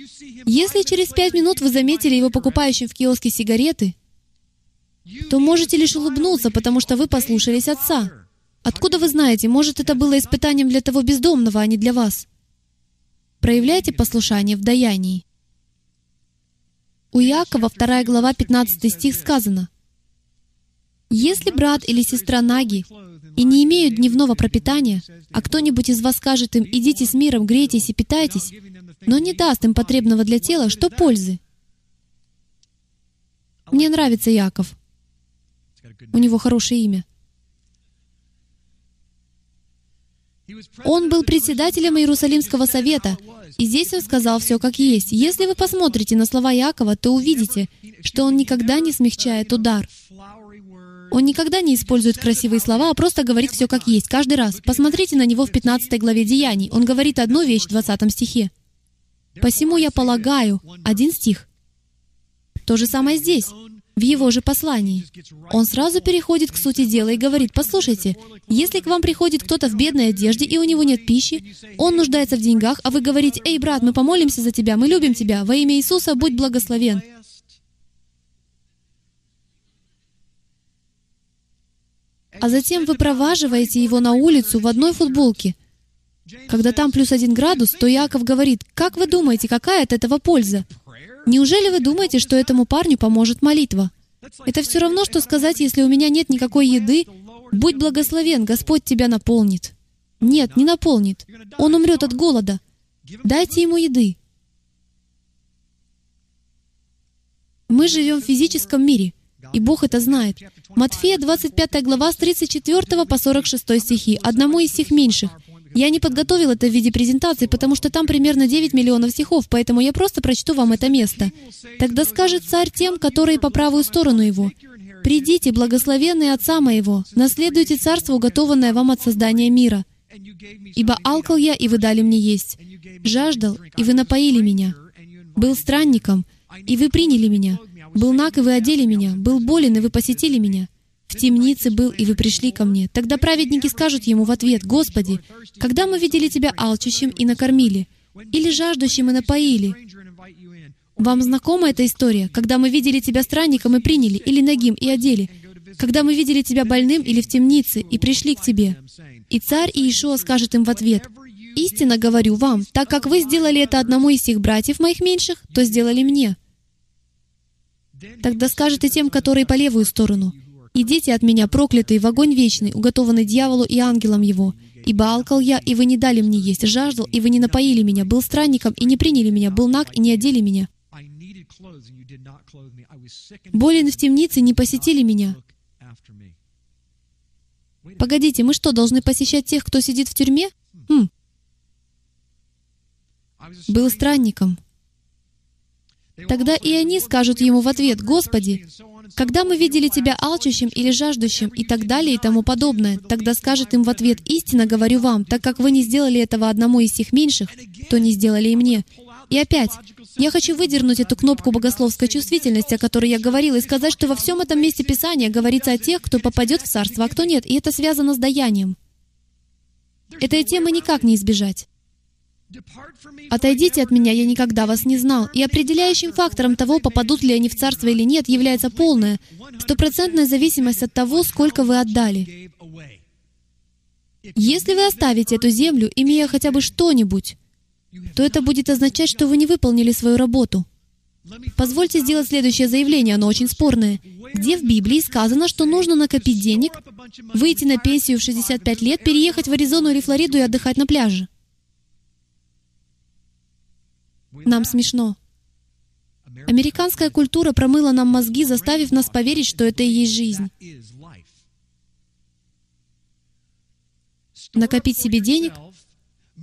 Если через пять минут вы заметили его покупающим в киоске сигареты, то можете лишь улыбнуться, потому что вы послушались отца. Откуда вы знаете, может, это было испытанием для того бездомного, а не для вас? Проявляйте послушание в даянии. У Иакова, 2 глава, 15 стих сказано, «Если брат или сестра наги и не имеют дневного пропитания, а кто-нибудь из вас скажет им, идите с миром, грейтесь и питайтесь, но не даст им потребного для тела, что пользы? Мне нравится Яков. У него хорошее имя. Он был председателем Иерусалимского совета, и здесь он сказал все как есть. Если вы посмотрите на слова Якова, то увидите, что он никогда не смягчает удар. Он никогда не использует красивые слова, а просто говорит все как есть, каждый раз. Посмотрите на него в 15 главе Деяний. Он говорит одну вещь в 20 стихе. «Посему я полагаю...» Один стих. То же самое здесь, в его же послании. Он сразу переходит к сути дела и говорит, «Послушайте, если к вам приходит кто-то в бедной одежде, и у него нет пищи, он нуждается в деньгах, а вы говорите, «Эй, брат, мы помолимся за тебя, мы любим тебя, во имя Иисуса будь благословен». А затем вы проваживаете его на улицу в одной футболке. Когда там плюс один градус, то Яков говорит, «Как вы думаете, какая от этого польза? Неужели вы думаете, что этому парню поможет молитва? Это все равно, что сказать, если у меня нет никакой еды, будь благословен, Господь тебя наполнит». Нет, не наполнит. Он умрет от голода. Дайте ему еды. Мы живем в физическом мире, и Бог это знает. Матфея 25 глава с 34 по 46 стихи, одному из стих меньших. Я не подготовил это в виде презентации, потому что там примерно 9 миллионов стихов, поэтому я просто прочту вам это место. «Тогда скажет царь тем, которые по правую сторону его, «Придите, благословенные Отца моего, наследуйте царство, уготованное вам от создания мира. Ибо алкал я, и вы дали мне есть, жаждал, и вы напоили меня, был странником, и вы приняли меня, был наг, и вы одели меня, был болен, и вы посетили меня». В темнице был, и вы пришли ко мне. Тогда праведники скажут ему в ответ, «Господи, когда мы видели Тебя алчущим и накормили, или жаждущим и напоили?» Вам знакома эта история, когда мы видели Тебя странником и приняли, или нагим и одели? Когда мы видели Тебя больным или в темнице и пришли к Тебе? И царь Иешуа скажет им в ответ, «Истинно говорю вам, так как вы сделали это одному из всех братьев моих меньших, то сделали мне». Тогда скажет тем, которые по левую сторону, «Идите от меня, проклятые, в огонь вечный, уготованный дьяволу и ангелам его. Ибо алкал я, и вы не дали мне есть, жаждал, и вы не напоили меня, был странником, и не приняли меня, был наг, и не одели меня. Болен в темнице, не посетили меня. Погодите, мы что, должны посещать тех, кто сидит в тюрьме? Хм. Был странником. Тогда и они скажут ему в ответ, «Господи, когда мы видели Тебя алчущим или жаждущим и так далее и тому подобное, тогда скажет им в ответ, «Истинно говорю вам, так как вы не сделали этого одному из тех меньших, то не сделали и мне». И опять, я хочу выдернуть эту кнопку богословской чувствительности, о которой я говорила, и сказать, что во всем этом месте Писания говорится о тех, кто попадет в Царство, а кто нет, и это связано с даянием. Этой темы никак не избежать. «Отойдите от меня, я никогда вас не знал». И определяющим фактором того, попадут ли они в Царство или нет, является полная, стопроцентная зависимость от того, сколько вы отдали. Если вы оставите эту землю, имея хотя бы что-нибудь, то это будет означать, что вы не выполнили свою работу. Позвольте сделать следующее заявление, оно очень спорное. Где в Библии сказано, что нужно накопить денег, выйти на пенсию в 65 лет, переехать в Аризону или Флориду и отдыхать на пляже? Нам смешно. Американская культура промыла нам мозги, заставив нас поверить, что это и есть жизнь. Накопить себе денег,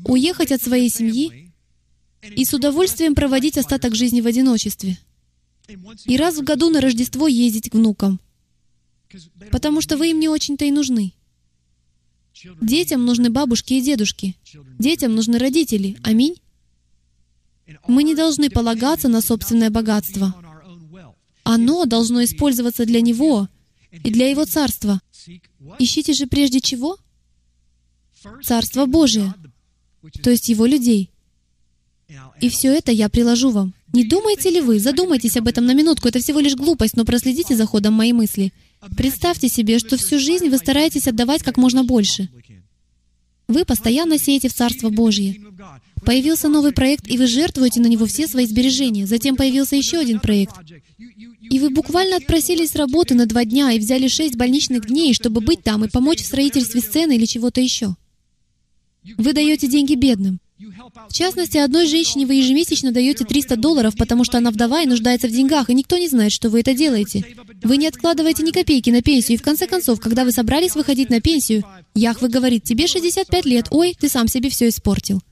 уехать от своей семьи и с удовольствием проводить остаток жизни в одиночестве. И раз в году на Рождество ездить к внукам, потому что вы им не очень-то и нужны. Детям нужны бабушки и дедушки. Детям нужны родители. Аминь. Мы не должны полагаться на собственное богатство. Оно должно использоваться для Него и для Его Царства. Ищите же прежде чего? Царство Божие, то есть Его людей. И все это я приложу вам. Не думаете ли вы, задумайтесь об этом на минутку, это всего лишь глупость, но проследите за ходом моей мысли. Представьте себе, что всю жизнь вы стараетесь отдавать как можно больше. Вы постоянно сеете в Царство Божье. Появился новый проект, и вы жертвуете на него все свои сбережения. Затем появился еще один проект. И вы буквально отпросились с работы на два дня и взяли шесть больничных дней, чтобы быть там и помочь в строительстве сцены или чего-то еще. Вы даете деньги бедным. В частности, одной женщине вы ежемесячно даете 300 долларов, потому что она вдова и нуждается в деньгах, и никто не знает, что вы это делаете. Вы не откладываете ни копейки на пенсию, и в конце концов, когда вы собрались выходить на пенсию, Яхве говорит, тебе 65 лет, ой, ты сам себе все испортил.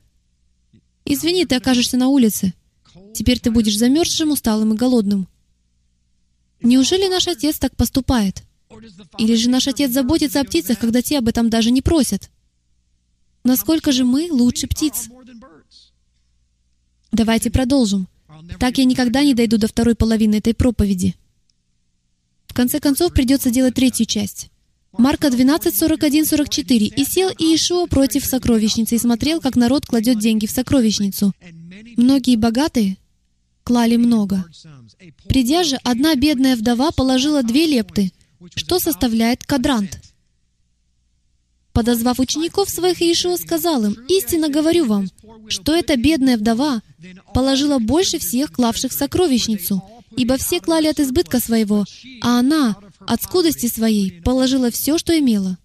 Извини, ты окажешься на улице. Теперь ты будешь замерзшим, усталым и голодным. Неужели наш Отец так поступает? Или же наш Отец заботится о птицах, когда те об этом даже не просят? Насколько же мы лучше птиц? Давайте продолжим. Так я никогда не дойду до второй половины этой проповеди. В конце концов, придется делать третью часть. Марка 12, 41, 44. «И сел Иешуа против сокровищницы и смотрел, как народ кладет деньги в сокровищницу. Многие богатые клали много. Придя же, одна бедная вдова положила две лепты, что составляет кадрант. Подозвав учеников своих, Иешуа сказал им, «Истинно говорю вам, что эта бедная вдова положила больше всех клавших в сокровищницу, ибо все клали от избытка своего, а она от скудости своей положила все, что имела,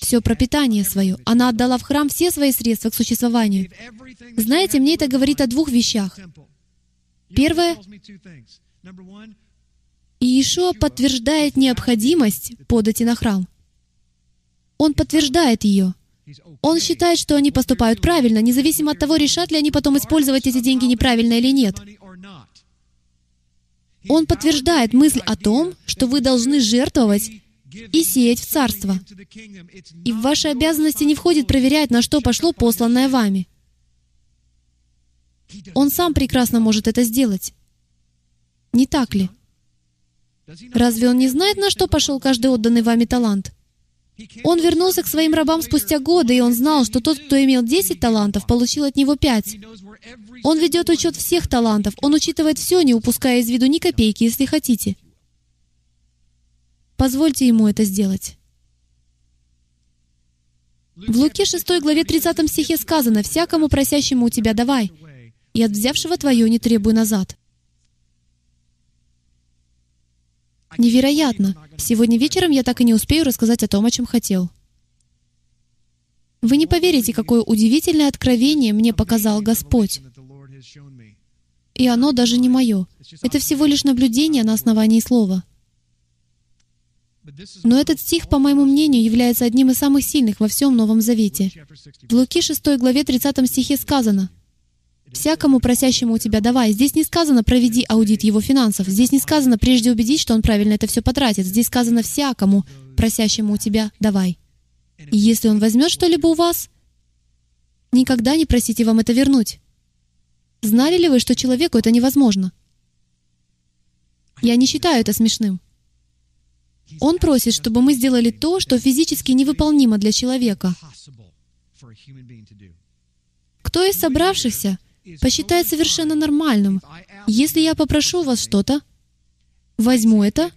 все пропитание свое. Она отдала в храм все свои средства к существованию. Знаете, мне это говорит о двух вещах. Первое, Иешуа подтверждает необходимость подати на храм. Он подтверждает ее. Он считает, что они поступают правильно, независимо от того, решат ли они потом использовать эти деньги неправильно или нет. Он подтверждает мысль о том, что вы должны жертвовать и сеять в царство. И в ваши обязанности не входит проверять, на что пошло посланное вами. Он сам прекрасно может это сделать. Не так ли? Разве он не знает, на что пошел каждый отданный вами талант? Он вернулся к своим рабам спустя годы, и он знал, что тот, кто имел 10 талантов, получил от него 5. Он ведет учет всех талантов, он учитывает все, не упуская из виду ни копейки, если хотите. Позвольте ему это сделать. В Луке 6 главе 30 стихе сказано «Всякому просящему у тебя давай, и от взявшего твое не требуй назад». Невероятно! Сегодня вечером я так и не успею рассказать о том, о чем хотел. Вы не поверите, какое удивительное откровение мне показал Господь. И оно даже не мое. Это всего лишь наблюдение на основании Слова. Но этот стих, по моему мнению, является одним из самых сильных во всем Новом Завете. В Луки 6 главе 30 стихе сказано, «Всякому просящему у тебя давай». Здесь не сказано «проведи аудит его финансов». Здесь не сказано «прежде убедить, что он правильно это все потратит». Здесь сказано «всякому просящему у тебя давай». И если он возьмет что-либо у вас, никогда не просите вам это вернуть. Знали ли вы, что человеку это невозможно? Я не считаю это смешным. Он просит, чтобы мы сделали то, что физически невыполнимо для человека. Кто из собравшихся посчитает совершенно нормальным, если я попрошу вас что-то, возьму это,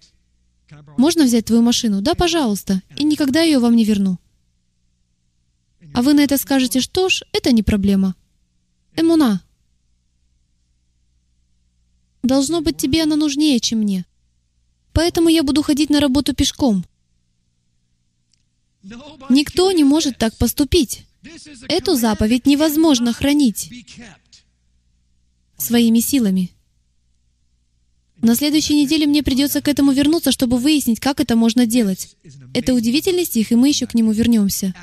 можно взять твою машину? Да, пожалуйста, и никогда ее вам не верну. А вы на это скажете, что ж, это не проблема. Эмуна. Должно быть, тебе она нужнее, чем мне. Поэтому я буду ходить на работу пешком. Никто не может так поступить. Эту заповедь невозможно хранить своими силами. На следующей неделе мне придется к этому вернуться, чтобы выяснить, как это можно делать. Это удивительный стих, и мы еще к нему вернемся.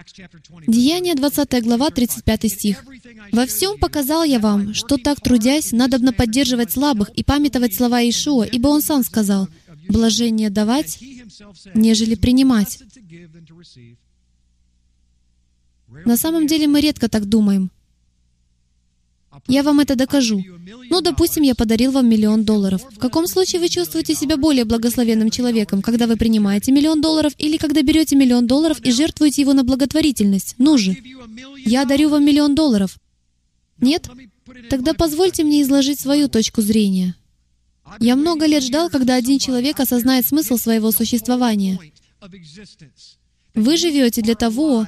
Деяние 20 глава, 35 стих. «Во всем показал я вам, что так трудясь, надобно поддерживать слабых и памятовать слова Ишуа, ибо он сам сказал, блажение давать, нежели принимать». На самом деле мы редко так думаем. Я вам это докажу. Ну, допустим, я подарил вам миллион долларов. В каком случае вы чувствуете себя более благословенным человеком, когда вы принимаете миллион долларов или когда берете миллион долларов и жертвуете его на благотворительность? Ну же, я дарю вам миллион долларов. Нет? Тогда позвольте мне изложить свою точку зрения. Я много лет ждал, когда один человек осознает смысл своего существования. Вы живете для того,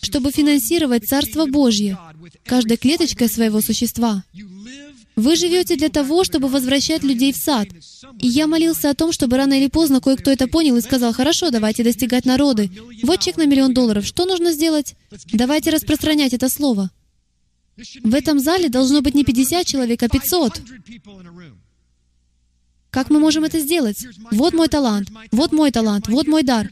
чтобы финансировать Царство Божье каждой клеточкой своего существа. Вы живете для того, чтобы возвращать людей в сад. И я молился о том, чтобы рано или поздно кое-кто это понял и сказал, хорошо, давайте достигать народы. Вот чек на миллион долларов. Что нужно сделать? Давайте распространять это слово. В этом зале должно быть не 50 человек, а 500. Как мы можем это сделать? Вот мой талант, вот мой талант, вот мой дар.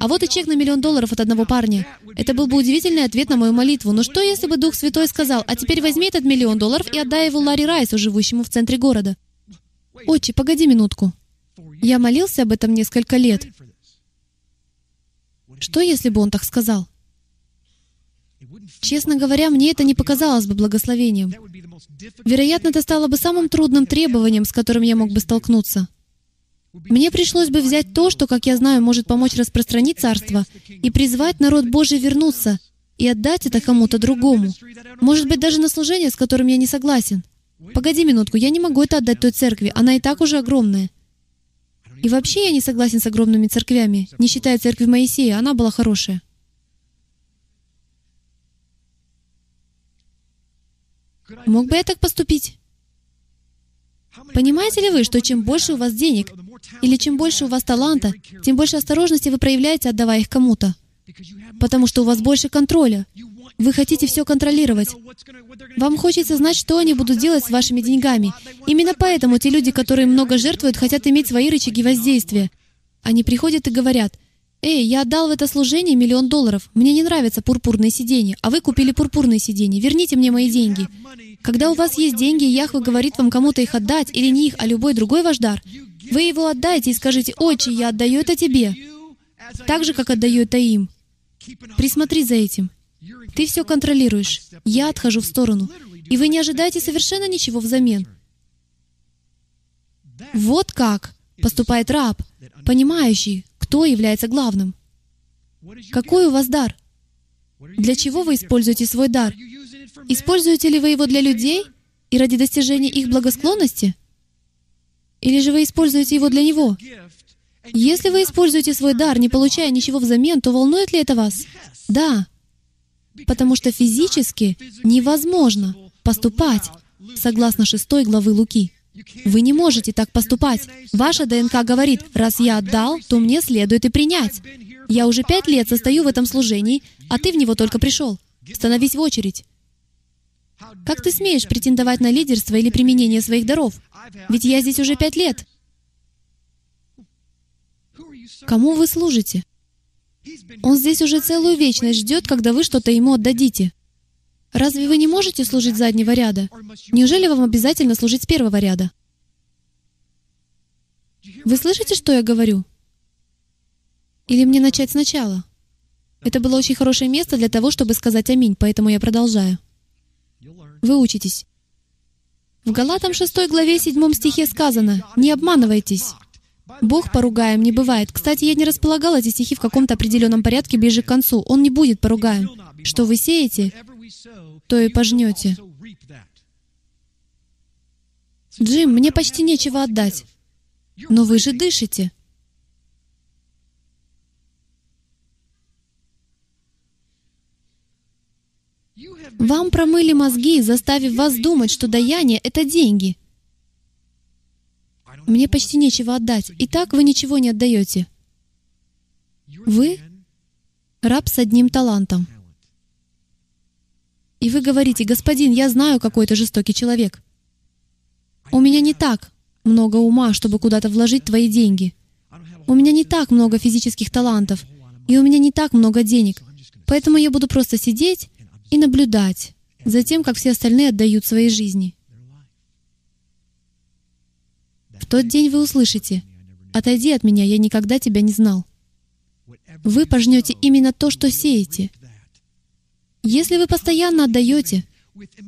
А вот и чек на миллион долларов от одного парня. Это был бы удивительный ответ на мою молитву. Но что, если бы Дух Святой сказал, а теперь возьми этот миллион долларов и отдай его Ларри Райсу, живущему в центре города? Отче, погоди минутку. Я молился об этом несколько лет. Что, если бы он так сказал? Честно говоря, мне это не показалось бы благословением. Вероятно, это стало бы самым трудным требованием, с которым я мог бы столкнуться. Мне пришлось бы взять то, что, как я знаю, может помочь распространить царство, и призвать народ Божий вернуться и отдать это кому-то другому. Может быть, даже на служение, с которым я не согласен. Погоди минутку, я не могу это отдать той церкви, она и так уже огромная. И вообще я не согласен с огромными церквями, не считая церкви Моисея, она была хорошая. Мог бы я так поступить? Понимаете ли вы, что чем больше у вас денег, или чем больше у вас таланта, тем больше осторожности вы проявляете, отдавая их кому-то? Потому что у вас больше контроля. Вы хотите все контролировать. Вам хочется знать, что они будут делать с вашими деньгами. Именно поэтому те люди, которые много жертвуют, хотят иметь свои рычаги воздействия. Они приходят и говорят, «Эй, я отдал в это служение миллион долларов. Мне не нравятся пурпурные сиденья, а вы купили пурпурные сиденья. Верните мне мои деньги». Когда у вас есть деньги, и Яхве говорит вам кому-то их отдать, или не их, а любой другой ваш дар, вы его отдайте и скажите, «Отче, я отдаю это тебе», так же, как отдаю это им. Присмотри за этим. Ты все контролируешь. Я отхожу в сторону. И вы не ожидаете совершенно ничего взамен. Вот как поступает раб, понимающий, кто является главным. Какой у вас дар? Для чего вы используете свой дар? Используете ли вы его для людей и ради достижения их благосклонности? Или же вы используете его для него? Если вы используете свой дар, не получая ничего взамен, то волнует ли это вас? Да. Потому что физически невозможно поступать согласно шестой главы Луки. Вы не можете так поступать. Ваша ДНК говорит, раз я отдал, то мне следует и принять. Я уже пять лет состою в этом служении, а ты в него только пришел. Становись в очередь. Как ты смеешь претендовать на лидерство или применение своих даров? Ведь я здесь уже пять лет. Кому вы служите? Он здесь уже целую вечность ждет, когда вы что-то ему отдадите. Разве вы не можете служить заднего ряда? Неужели вам обязательно служить с первого ряда? Вы слышите, что я говорю? Или мне начать сначала? Это было очень хорошее место для того, чтобы сказать «Аминь», поэтому я продолжаю. Вы учитесь. В Галатам 6 главе 7 стихе сказано «Не обманывайтесь». Бог поругаем не бывает. Кстати, я не располагал эти стихи в каком-то определенном порядке ближе к концу. Он не будет поругаем. Что вы сеете, то и пожнете. Джим, мне почти нечего отдать. Но вы же дышите. Вам промыли мозги, заставив вас думать, что даяние — это деньги. Мне почти нечего отдать. И так вы ничего не отдаете. Вы — раб с одним талантом. И вы говорите, «Господин, я знаю, какой ты жестокий человек. У меня не так много ума, чтобы куда-то вложить твои деньги. У меня не так много физических талантов, и у меня не так много денег. Поэтому я буду просто сидеть и наблюдать за тем, как все остальные отдают свои жизни. В тот день вы услышите, «Отойди от меня, я никогда тебя не знал». Вы пожнете именно то, что сеете. Если вы постоянно отдаете,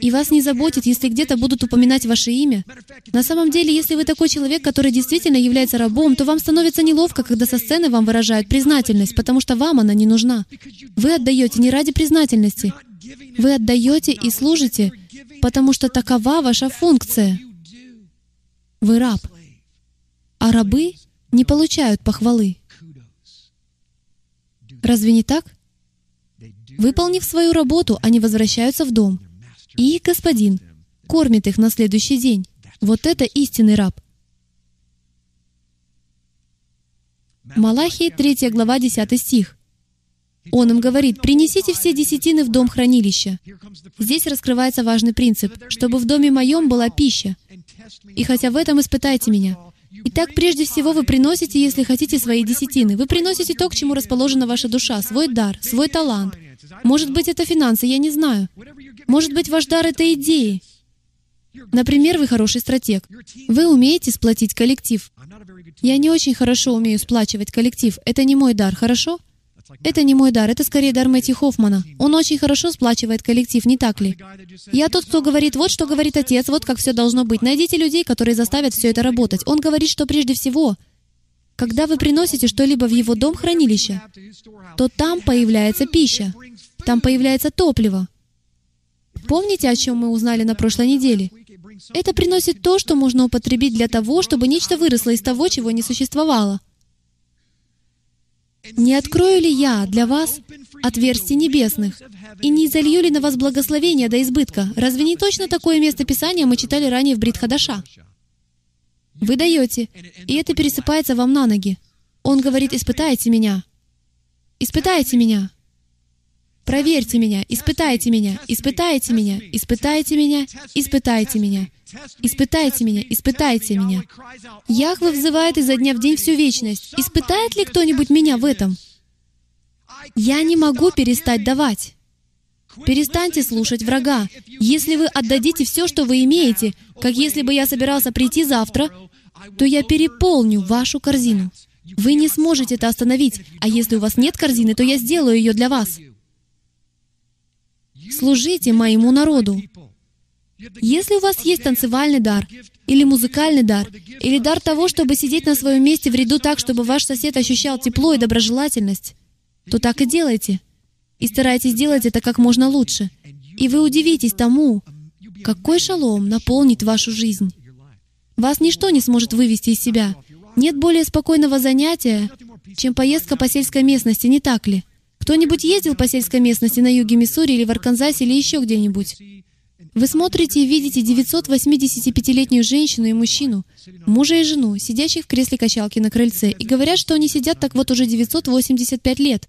и вас не заботит, если где-то будут упоминать ваше имя. На самом деле, если вы такой человек, который действительно является рабом, то вам становится неловко, когда со сцены вам выражают признательность, потому что вам она не нужна. Вы отдаете не ради признательности. Вы отдаете и служите, потому что такова ваша функция. Вы раб. А рабы не получают похвалы. Разве не так? Выполнив свою работу, они возвращаются в дом. И их господин кормит их на следующий день. Вот это истинный раб. Малахии 3 глава 10 стих. Он им говорит, принесите все десятины в дом хранилища. Здесь раскрывается важный принцип, чтобы в доме моем была пища. И хотя в этом испытайте меня. Итак, прежде всего вы приносите, если хотите, свои десятины. Вы приносите то, к чему расположена ваша душа, свой дар, свой талант, может быть, это финансы, я не знаю. Может быть, ваш дар — это идеи. Например, вы хороший стратег. Вы умеете сплотить коллектив. Я не очень хорошо умею сплачивать коллектив. Это не мой дар, хорошо? Это не мой дар, это скорее дар Мэтти Хоффмана. Он очень хорошо сплачивает коллектив, не так ли? Я тот, кто говорит, вот что говорит отец, вот как все должно быть. Найдите людей, которые заставят все это работать. Он говорит, что прежде всего когда вы приносите что-либо в его дом хранилище, то там появляется пища, там появляется топливо. Помните, о чем мы узнали на прошлой неделе? Это приносит то, что можно употребить для того, чтобы нечто выросло из того, чего не существовало. Не открою ли я для вас отверстий небесных? И не изолью ли на вас благословение до избытка? Разве не точно такое место Писания мы читали ранее в Бритхадаша? Вы даете, и это пересыпается вам на ноги. Он говорит, испытайте меня. испытайте меня. Проверьте меня, испытайте меня, испытайте меня, испытайте меня, испытайте меня, испытайте меня, испытайте меня. Яхве взывает изо дня в день всю вечность. Испытает ли кто-нибудь меня в этом? Я не могу перестать давать. Перестаньте слушать врага. Если вы отдадите все, что вы имеете, как если бы я собирался прийти завтра, то я переполню вашу корзину. Вы не сможете это остановить, а если у вас нет корзины, то я сделаю ее для вас. Служите моему народу. Если у вас есть танцевальный дар, или музыкальный дар, или дар того, чтобы сидеть на своем месте в ряду так, чтобы ваш сосед ощущал тепло и доброжелательность, то так и делайте. И старайтесь делать это как можно лучше. И вы удивитесь тому, какой шалом наполнит вашу жизнь. Вас ничто не сможет вывести из себя. Нет более спокойного занятия, чем поездка по сельской местности, не так ли? Кто-нибудь ездил по сельской местности на юге Миссури или в Арканзасе или еще где-нибудь? Вы смотрите и видите 985-летнюю женщину и мужчину, мужа и жену, сидящих в кресле качалки на крыльце, и говорят, что они сидят так вот уже 985 лет.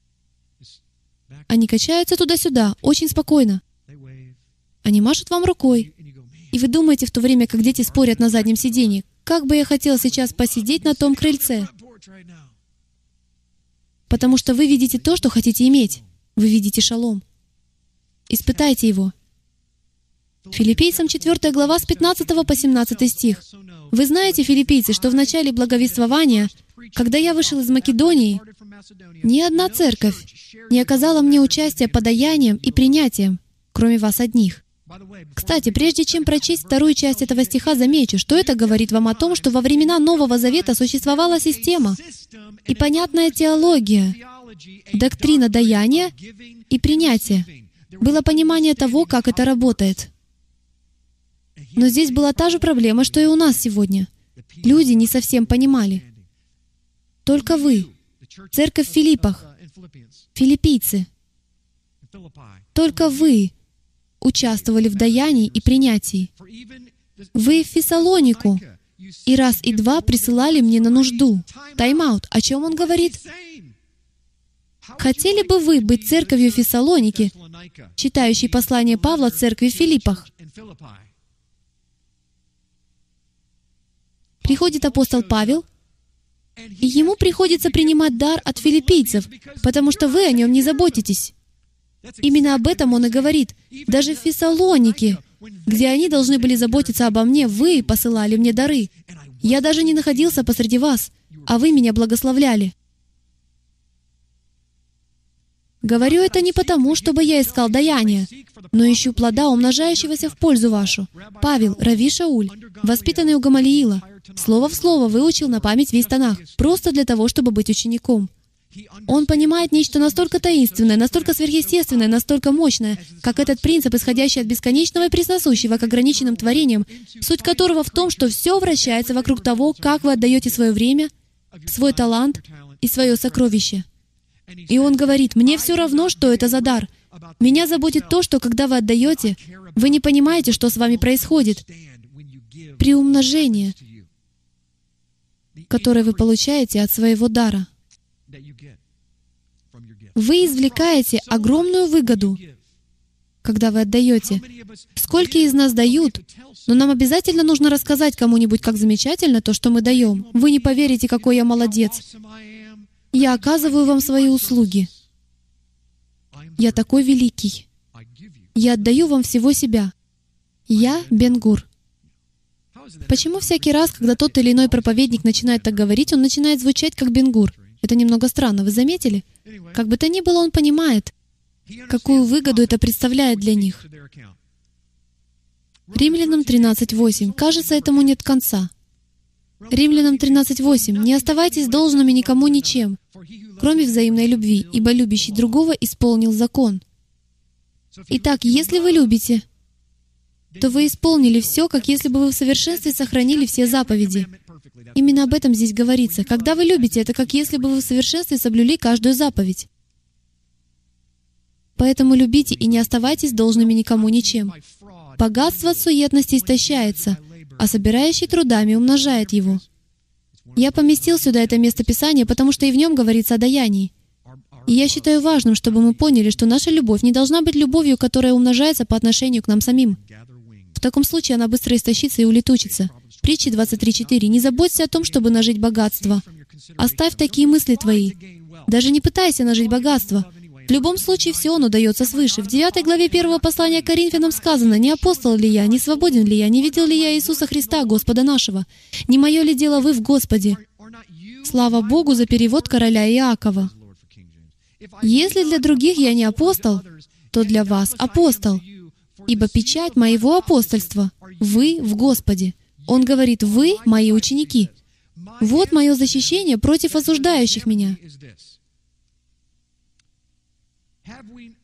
Они качаются туда-сюда, очень спокойно. Они машут вам рукой. И вы думаете в то время, как дети спорят на заднем сиденье, как бы я хотел сейчас посидеть на том крыльце. Потому что вы видите то, что хотите иметь. Вы видите шалом. Испытайте его. Филиппийцам 4 глава с 15 по 17 стих. Вы знаете, филиппийцы, что в начале благовествования, когда я вышел из Македонии, ни одна церковь не оказала мне участия подаянием и принятием, кроме вас одних. Кстати, прежде чем прочесть вторую часть этого стиха, замечу, что это говорит вам о том, что во времена Нового Завета существовала система и понятная теология, доктрина даяния и принятия. Было понимание того, как это работает. Но здесь была та же проблема, что и у нас сегодня. Люди не совсем понимали. Только вы, церковь в Филиппах, филиппийцы, только вы участвовали в даянии и принятии. Вы в Фессалонику и раз и два присылали мне на нужду. Тайм-аут. О чем он говорит? Хотели бы вы быть церковью Фессалоники, читающей послание Павла церкви в Филиппах? Приходит апостол Павел, и ему приходится принимать дар от филиппийцев, потому что вы о нем не заботитесь. Именно об этом он и говорит. Даже в Фессалонике, где они должны были заботиться обо мне, вы посылали мне дары. Я даже не находился посреди вас, а вы меня благословляли. Говорю это не потому, чтобы я искал даяние, но ищу плода, умножающегося в пользу вашу. Павел, Рави Шауль, воспитанный у Гамалиила, слово в слово выучил на память весь Танах, просто для того, чтобы быть учеником. Он понимает нечто настолько таинственное, настолько сверхъестественное, настолько мощное, как этот принцип, исходящий от бесконечного и пресносущего к ограниченным творениям, суть которого в том, что все вращается вокруг того, как вы отдаете свое время, свой талант и свое сокровище. И он говорит, «Мне все равно, что это за дар. Меня заботит то, что когда вы отдаете, вы не понимаете, что с вами происходит. Приумножение, которое вы получаете от своего дара. Вы извлекаете огромную выгоду, когда вы отдаете. Сколько из нас дают, но нам обязательно нужно рассказать кому-нибудь, как замечательно то, что мы даем. Вы не поверите, какой я молодец. Я оказываю вам свои услуги. Я такой великий. Я отдаю вам всего себя. Я Бенгур. Почему всякий раз, когда тот или иной проповедник начинает так говорить, он начинает звучать как Бенгур? Это немного странно, вы заметили? Как бы то ни было, он понимает, какую выгоду это представляет для них. Римлянам 13.8. Кажется, этому нет конца. Римлянам 13.8. «Не оставайтесь должными никому ничем, кроме взаимной любви, ибо любящий другого исполнил закон». Итак, если вы любите, то вы исполнили все, как если бы вы в совершенстве сохранили все заповеди. Именно об этом здесь говорится. Когда вы любите, это как если бы вы в совершенстве соблюли каждую заповедь. Поэтому любите и не оставайтесь должными никому ничем. Богатство от суетности истощается, а собирающий трудами умножает его. Я поместил сюда это место Писания, потому что и в нем говорится о даянии. И я считаю важным, чтобы мы поняли, что наша любовь не должна быть любовью, которая умножается по отношению к нам самим. Таком случае она быстро истощится и улетучится. Притчи 23.4. «Не заботься о том, чтобы нажить богатство. Оставь такие мысли твои. Даже не пытайся нажить богатство. В любом случае, все оно дается свыше. В 9 главе первого послания к Коринфянам сказано, «Не апостол ли я, не свободен ли я, не видел ли я Иисуса Христа, Господа нашего? Не мое ли дело вы в Господе?» Слава Богу за перевод короля Иакова. Если для других я не апостол, то для вас апостол, ибо печать моего апостольства — вы в Господе. Он говорит, вы мои ученики. Вот мое защищение против осуждающих меня.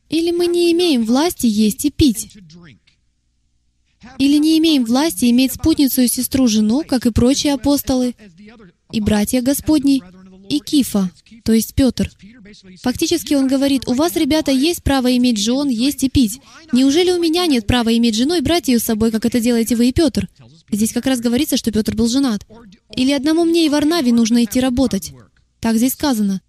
Или мы не имеем власти есть и пить? Или не имеем власти иметь спутницу и сестру-жену, как и прочие апостолы, и братья Господни, и Кифа, то есть Петр. Фактически он говорит, у вас, ребята, есть право иметь жен, есть и пить. Неужели у меня нет права иметь жену и брать ее с собой, как это делаете вы и Петр? Здесь как раз говорится, что Петр был женат. Или одному мне и Варнаве нужно идти работать. Так здесь сказано.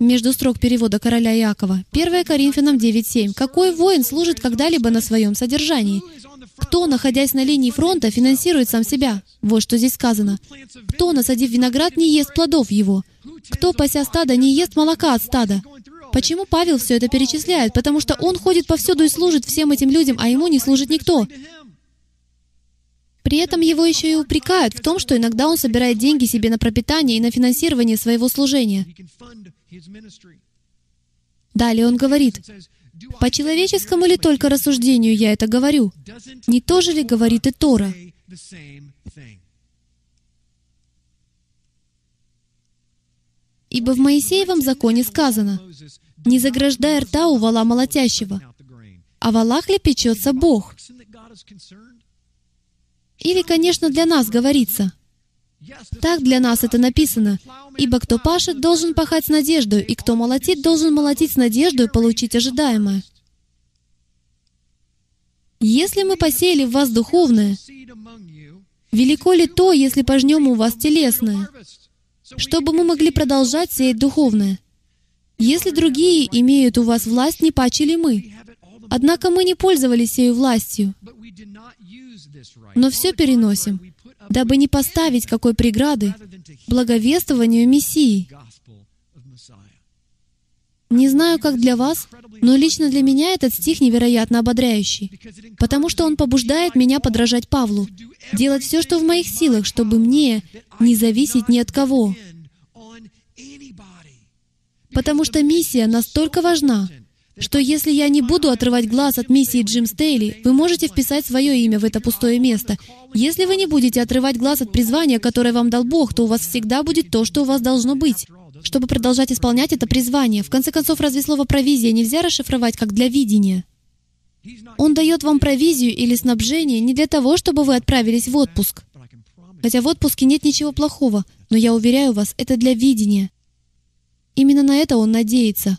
Между строк перевода короля Иакова. 1 Коринфянам 9.7. «Какой воин служит когда-либо на своем содержании? Кто, находясь на линии фронта, финансирует сам себя? Вот что здесь сказано. Кто, насадив виноград, не ест плодов его? Кто, пася стада, не ест молока от стада? Почему Павел все это перечисляет? Потому что он ходит повсюду и служит всем этим людям, а ему не служит никто. При этом его еще и упрекают в том, что иногда он собирает деньги себе на пропитание и на финансирование своего служения. Далее он говорит, «По человеческому ли только рассуждению я это говорю? Не то же ли говорит и Тора?» Ибо в Моисеевом законе сказано, «Не заграждай рта у вала молотящего, а в валах ли печется Бог?» Или, конечно, для нас говорится, так для нас это написано. «Ибо кто пашет, должен пахать с надеждой, и кто молотит, должен молотить с надеждой получить ожидаемое». Если мы посеяли в вас духовное, велико ли то, если пожнем у вас телесное? чтобы мы могли продолжать сеять духовное. Если другие имеют у вас власть, не паче мы? Однако мы не пользовались ею властью, но все переносим, дабы не поставить какой преграды благовествованию Мессии. Не знаю, как для вас, но лично для меня этот стих невероятно ободряющий, потому что он побуждает меня подражать Павлу, делать все, что в моих силах, чтобы мне не зависеть ни от кого. Потому что миссия настолько важна, что если я не буду отрывать глаз от миссии Джим Стейли, вы можете вписать свое имя в это пустое место. Если вы не будете отрывать глаз от призвания, которое вам дал Бог, то у вас всегда будет то, что у вас должно быть чтобы продолжать исполнять это призвание. В конце концов, разве слово «провизия» нельзя расшифровать как «для видения»? Он дает вам провизию или снабжение не для того, чтобы вы отправились в отпуск. Хотя в отпуске нет ничего плохого, но я уверяю вас, это для видения. Именно на это он надеется.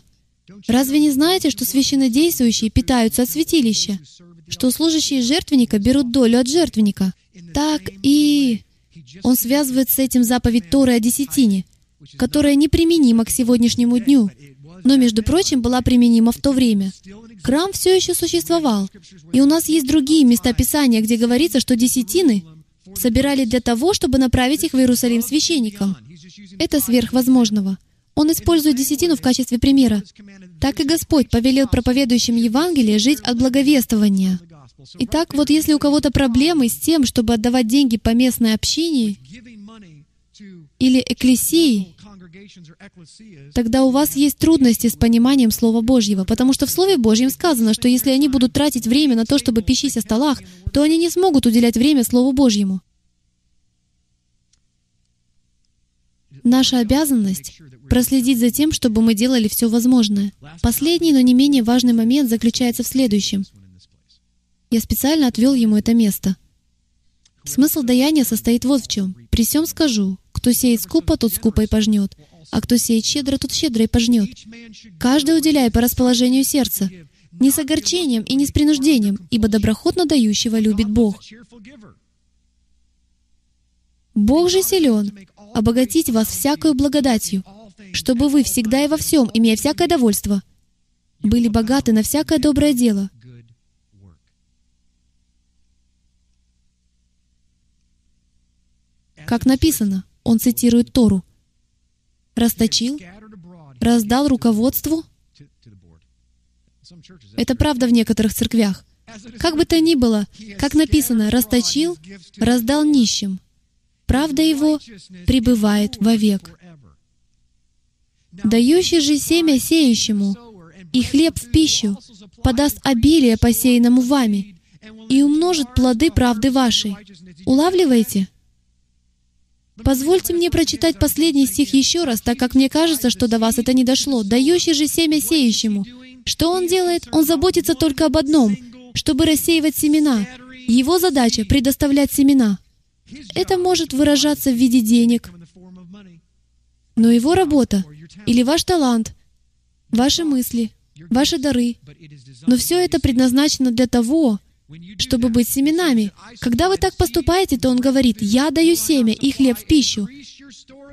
Разве не знаете, что священнодействующие питаются от святилища? Что служащие жертвенника берут долю от жертвенника? Так и... Он связывает с этим заповедь Торы о десятине — которая неприменима к сегодняшнему дню, но, между прочим, была применима в то время. Храм все еще существовал, и у нас есть другие места Писания, где говорится, что десятины собирали для того, чтобы направить их в Иерусалим священникам. Это сверхвозможного. Он использует десятину в качестве примера. Так и Господь повелел проповедующим Евангелие жить от благовествования. Итак, вот если у кого-то проблемы с тем, чтобы отдавать деньги по местной общине или экклесии, тогда у вас есть трудности с пониманием Слова Божьего, потому что в Слове Божьем сказано, что если они будут тратить время на то, чтобы пищись о столах, то они не смогут уделять время Слову Божьему. Наша обязанность — проследить за тем, чтобы мы делали все возможное. Последний, но не менее важный момент заключается в следующем. Я специально отвел ему это место. Смысл даяния состоит вот в чем. «При всем скажу, кто сеет скупо, тот скупо и пожнет, а кто сеет щедро, тот щедро и пожнет. Каждый уделяй по расположению сердца, не с огорчением и не с принуждением, ибо доброхотно дающего любит Бог. Бог же силен обогатить вас всякою благодатью, чтобы вы всегда и во всем, имея всякое довольство, были богаты на всякое доброе дело. Как написано, он цитирует Тору. Расточил, раздал руководству. Это правда в некоторых церквях. Как бы то ни было, как написано, расточил, раздал нищим. Правда его пребывает вовек. Дающий же семя сеющему и хлеб в пищу подаст обилие посеянному вами и умножит плоды правды вашей. Улавливаете? Позвольте мне прочитать последний стих еще раз, так как мне кажется, что до вас это не дошло. «Дающий же семя сеющему». Что он делает? Он заботится только об одном, чтобы рассеивать семена. Его задача — предоставлять семена. Это может выражаться в виде денег, но его работа или ваш талант, ваши мысли, ваши дары, но все это предназначено для того, чтобы быть семенами. Когда вы так поступаете, то он говорит, «Я даю семя и хлеб в пищу».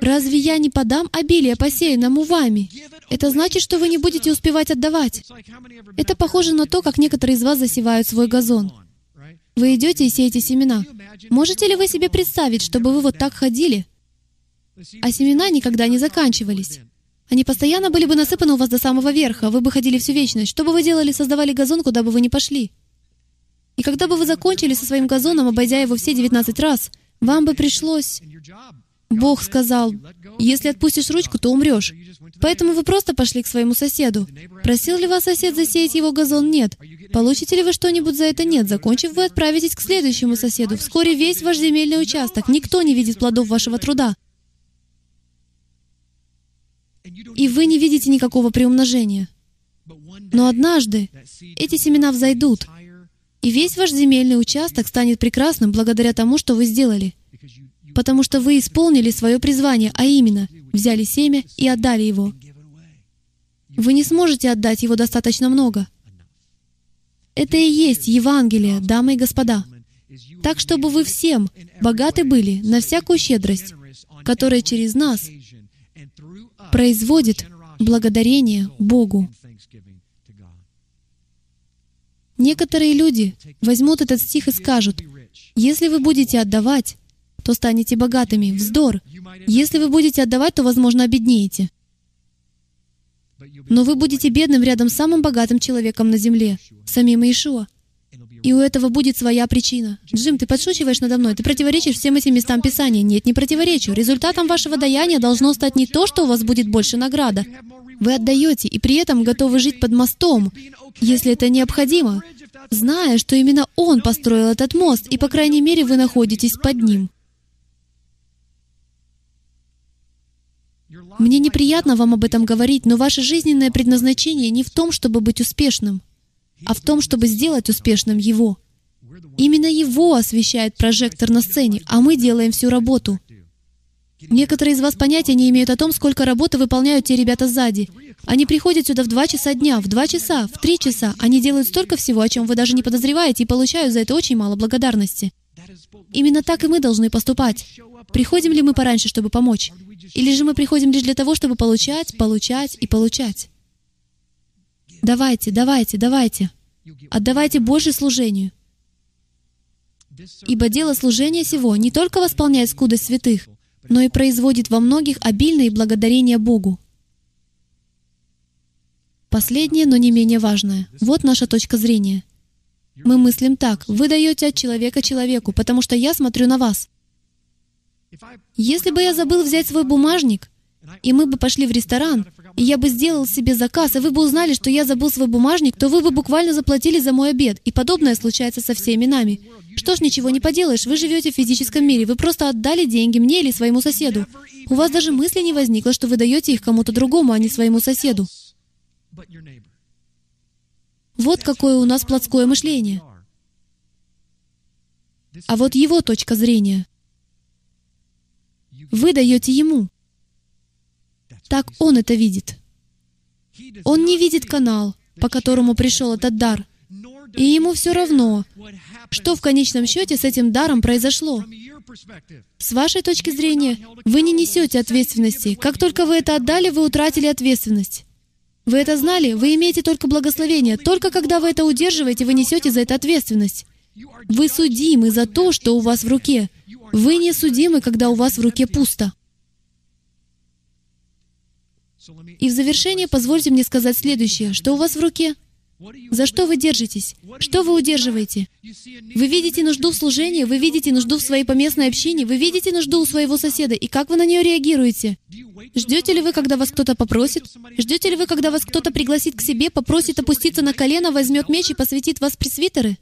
Разве я не подам обилие посеянному вами? Это значит, что вы не будете успевать отдавать. Это похоже на то, как некоторые из вас засевают свой газон. Вы идете и сеете семена. Можете ли вы себе представить, чтобы вы вот так ходили, а семена никогда не заканчивались? Они постоянно были бы насыпаны у вас до самого верха, вы бы ходили всю вечность. Что бы вы делали, создавали газон, куда бы вы ни пошли? И когда бы вы закончили со своим газоном, обойдя его все 19 раз, вам бы пришлось... Бог сказал, если отпустишь ручку, то умрешь. Поэтому вы просто пошли к своему соседу. Просил ли вас сосед засеять его газон? Нет. Получите ли вы что-нибудь за это? Нет. Закончив, вы отправитесь к следующему соседу. Вскоре весь ваш земельный участок. Никто не видит плодов вашего труда. И вы не видите никакого приумножения. Но однажды эти семена взойдут, и весь ваш земельный участок станет прекрасным благодаря тому, что вы сделали. Потому что вы исполнили свое призвание, а именно, взяли семя и отдали его. Вы не сможете отдать его достаточно много. Это и есть Евангелие, дамы и господа. Так, чтобы вы всем богаты были на всякую щедрость, которая через нас производит благодарение Богу. Некоторые люди возьмут этот стих и скажут, «Если вы будете отдавать, то станете богатыми. Вздор! Если вы будете отдавать, то, возможно, обеднеете. Но вы будете бедным рядом с самым богатым человеком на земле, самим Иешуа. И у этого будет своя причина. Джим, ты подшучиваешь надо мной, ты противоречишь всем этим местам Писания. Нет, не противоречу. Результатом вашего даяния должно стать не то, что у вас будет больше награда. Вы отдаете и при этом готовы жить под мостом, если это необходимо, зная, что именно Он построил этот мост, и, по крайней мере, вы находитесь под ним. Мне неприятно вам об этом говорить, но ваше жизненное предназначение не в том, чтобы быть успешным, а в том, чтобы сделать успешным Его. Именно Его освещает прожектор на сцене, а мы делаем всю работу. Некоторые из вас понятия не имеют о том, сколько работы выполняют те ребята сзади. Они приходят сюда в два часа дня, в два часа, в три часа. Они делают столько всего, о чем вы даже не подозреваете, и получают за это очень мало благодарности. Именно так и мы должны поступать. Приходим ли мы пораньше, чтобы помочь? Или же мы приходим лишь для того, чтобы получать, получать и получать? Давайте, давайте, давайте. Отдавайте больше служению. Ибо дело служения сего не только восполняет скудость святых, но и производит во многих обильное благодарение Богу. Последнее, но не менее важное. Вот наша точка зрения. Мы мыслим так. Вы даете от человека человеку, потому что я смотрю на вас. Если бы я забыл взять свой бумажник, и мы бы пошли в ресторан, и я бы сделал себе заказ, и вы бы узнали, что я забыл свой бумажник, то вы бы буквально заплатили за мой обед. И подобное случается со всеми нами. Что ж, ничего не поделаешь, вы живете в физическом мире, вы просто отдали деньги мне или своему соседу. У вас даже мысли не возникло, что вы даете их кому-то другому, а не своему соседу. Вот какое у нас плотское мышление. А вот его точка зрения. Вы даете ему. Так он это видит. Он не видит канал, по которому пришел этот дар, И ему все равно, что в конечном счете с этим даром произошло. С вашей точки зрения, вы не несете ответственности. Как только вы это отдали, вы утратили ответственность. Вы это знали? Вы имеете только благословение. Только когда вы это удерживаете, вы несете за это ответственность. Вы судимы за то, что у вас в руке. Вы не судимы, когда у вас в руке пусто. И в завершение позвольте мне сказать следующее. Что у вас в руке? За что вы держитесь? Что вы удерживаете? Вы видите нужду в служении, вы видите нужду в своей поместной общине, вы видите нужду у своего соседа, и как вы на нее реагируете? Ждете ли вы, когда вас кто-то попросит? Ждете ли вы, когда вас кто-то пригласит к себе, попросит опуститься на колено, возьмет меч и посвятит вас пресвитеры?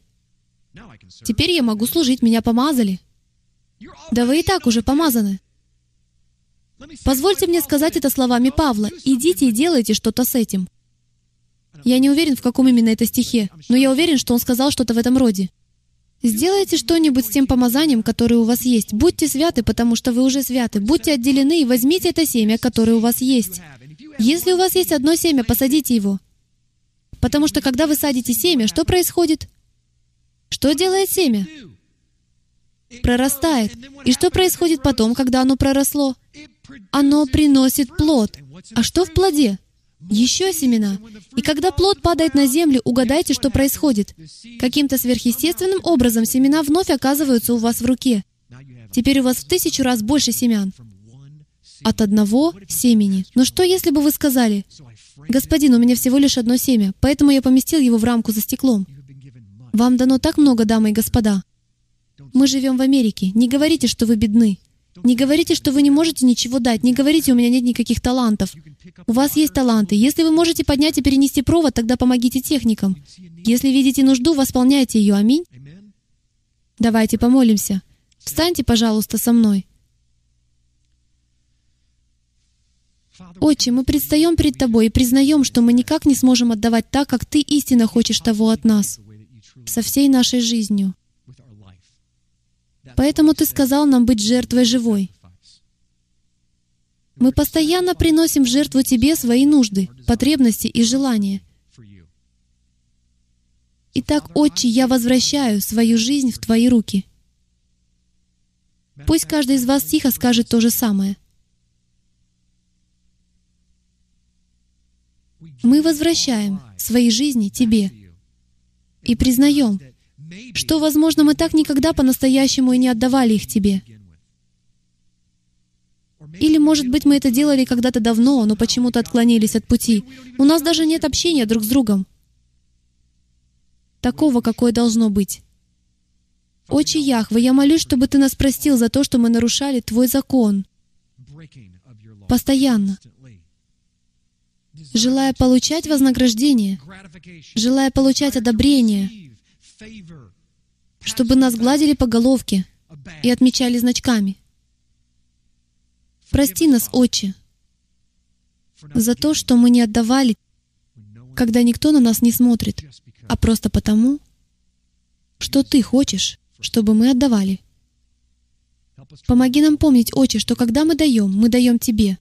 Теперь я могу служить, меня помазали. Да вы и так уже помазаны. Позвольте мне сказать это словами Павла. Идите и делайте что-то с этим. Я не уверен, в каком именно это стихе, но я уверен, что он сказал что-то в этом роде. Сделайте что-нибудь с тем помазанием, которое у вас есть. Будьте святы, потому что вы уже святы. Будьте отделены и возьмите это семя, которое у вас есть. Если у вас есть одно семя, посадите его. Потому что когда вы садите семя, что происходит? Что делает семя? Прорастает. И что происходит потом, когда оно проросло? Оно приносит плод. А что в плоде? Еще семена. И когда плод падает на землю, угадайте, что происходит. Каким-то сверхъестественным образом семена вновь оказываются у вас в руке. Теперь у вас в тысячу раз больше семян. От одного семени. Но что, если бы вы сказали, «Господин, у меня всего лишь одно семя, поэтому я поместил его в рамку за стеклом». Вам дано так много, дамы и господа. Мы живем в Америке. Не говорите, что вы бедны. Не говорите, что вы не можете ничего дать. Не говорите, у меня нет никаких талантов. У вас есть таланты. Если вы можете поднять и перенести провод, тогда помогите техникам. Если видите нужду, восполняйте ее. Аминь. Давайте помолимся. Встаньте, пожалуйста, со мной. Отче, мы предстаем перед Тобой и признаем, что мы никак не сможем отдавать так, как Ты истинно хочешь того от нас, со всей нашей жизнью. Поэтому Ты сказал нам быть жертвой живой. Мы постоянно приносим в жертву Тебе свои нужды, потребности и желания. Итак, Отче, я возвращаю свою жизнь в Твои руки. Пусть каждый из вас тихо скажет то же самое. Мы возвращаем свои жизни Тебе и признаем, что, возможно, мы так никогда по-настоящему и не отдавали их Тебе. Или, может быть, мы это делали когда-то давно, но почему-то отклонились от пути. У нас даже нет общения друг с другом. Такого, какое должно быть. Отче Яхве, я молюсь, чтобы Ты нас простил за то, что мы нарушали Твой закон. Постоянно. Желая получать вознаграждение, желая получать одобрение, чтобы нас гладили по головке и отмечали значками. Прости нас, Отче, за то, что мы не отдавали, когда никто на нас не смотрит, а просто потому, что Ты хочешь, чтобы мы отдавали. Помоги нам помнить, Отче, что когда мы даем, мы даем Тебе.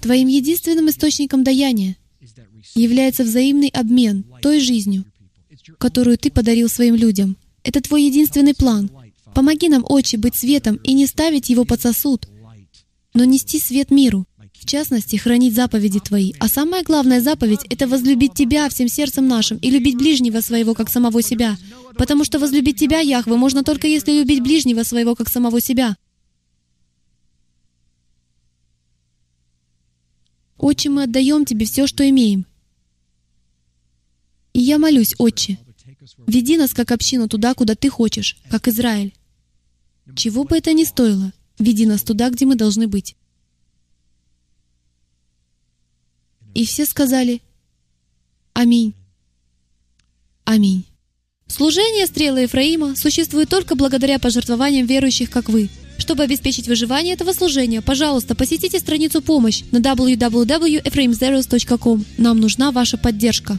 Твоим единственным источником даяния является взаимный обмен той жизнью, которую Ты подарил своим людям. Это Твой единственный план. Помоги нам, Отче, быть светом и не ставить его под сосуд, но нести свет миру, в частности, хранить заповеди Твои. А самая главная заповедь — это возлюбить Тебя всем сердцем нашим и любить ближнего своего, как самого себя. Потому что возлюбить Тебя, Яхве, можно только если любить ближнего своего, как самого себя. Отче, мы отдаем Тебе все, что имеем. И я молюсь, Отче, веди нас как общину туда, куда Ты хочешь, как Израиль. Чего бы это ни стоило, веди нас туда, где мы должны быть. И все сказали «Аминь». Аминь. Служение стрелы Ефраима существует только благодаря пожертвованиям верующих, как вы. Чтобы обеспечить выживание этого служения, пожалуйста, посетите страницу «Помощь» на www.ephraimzeros.com. Нам нужна ваша поддержка.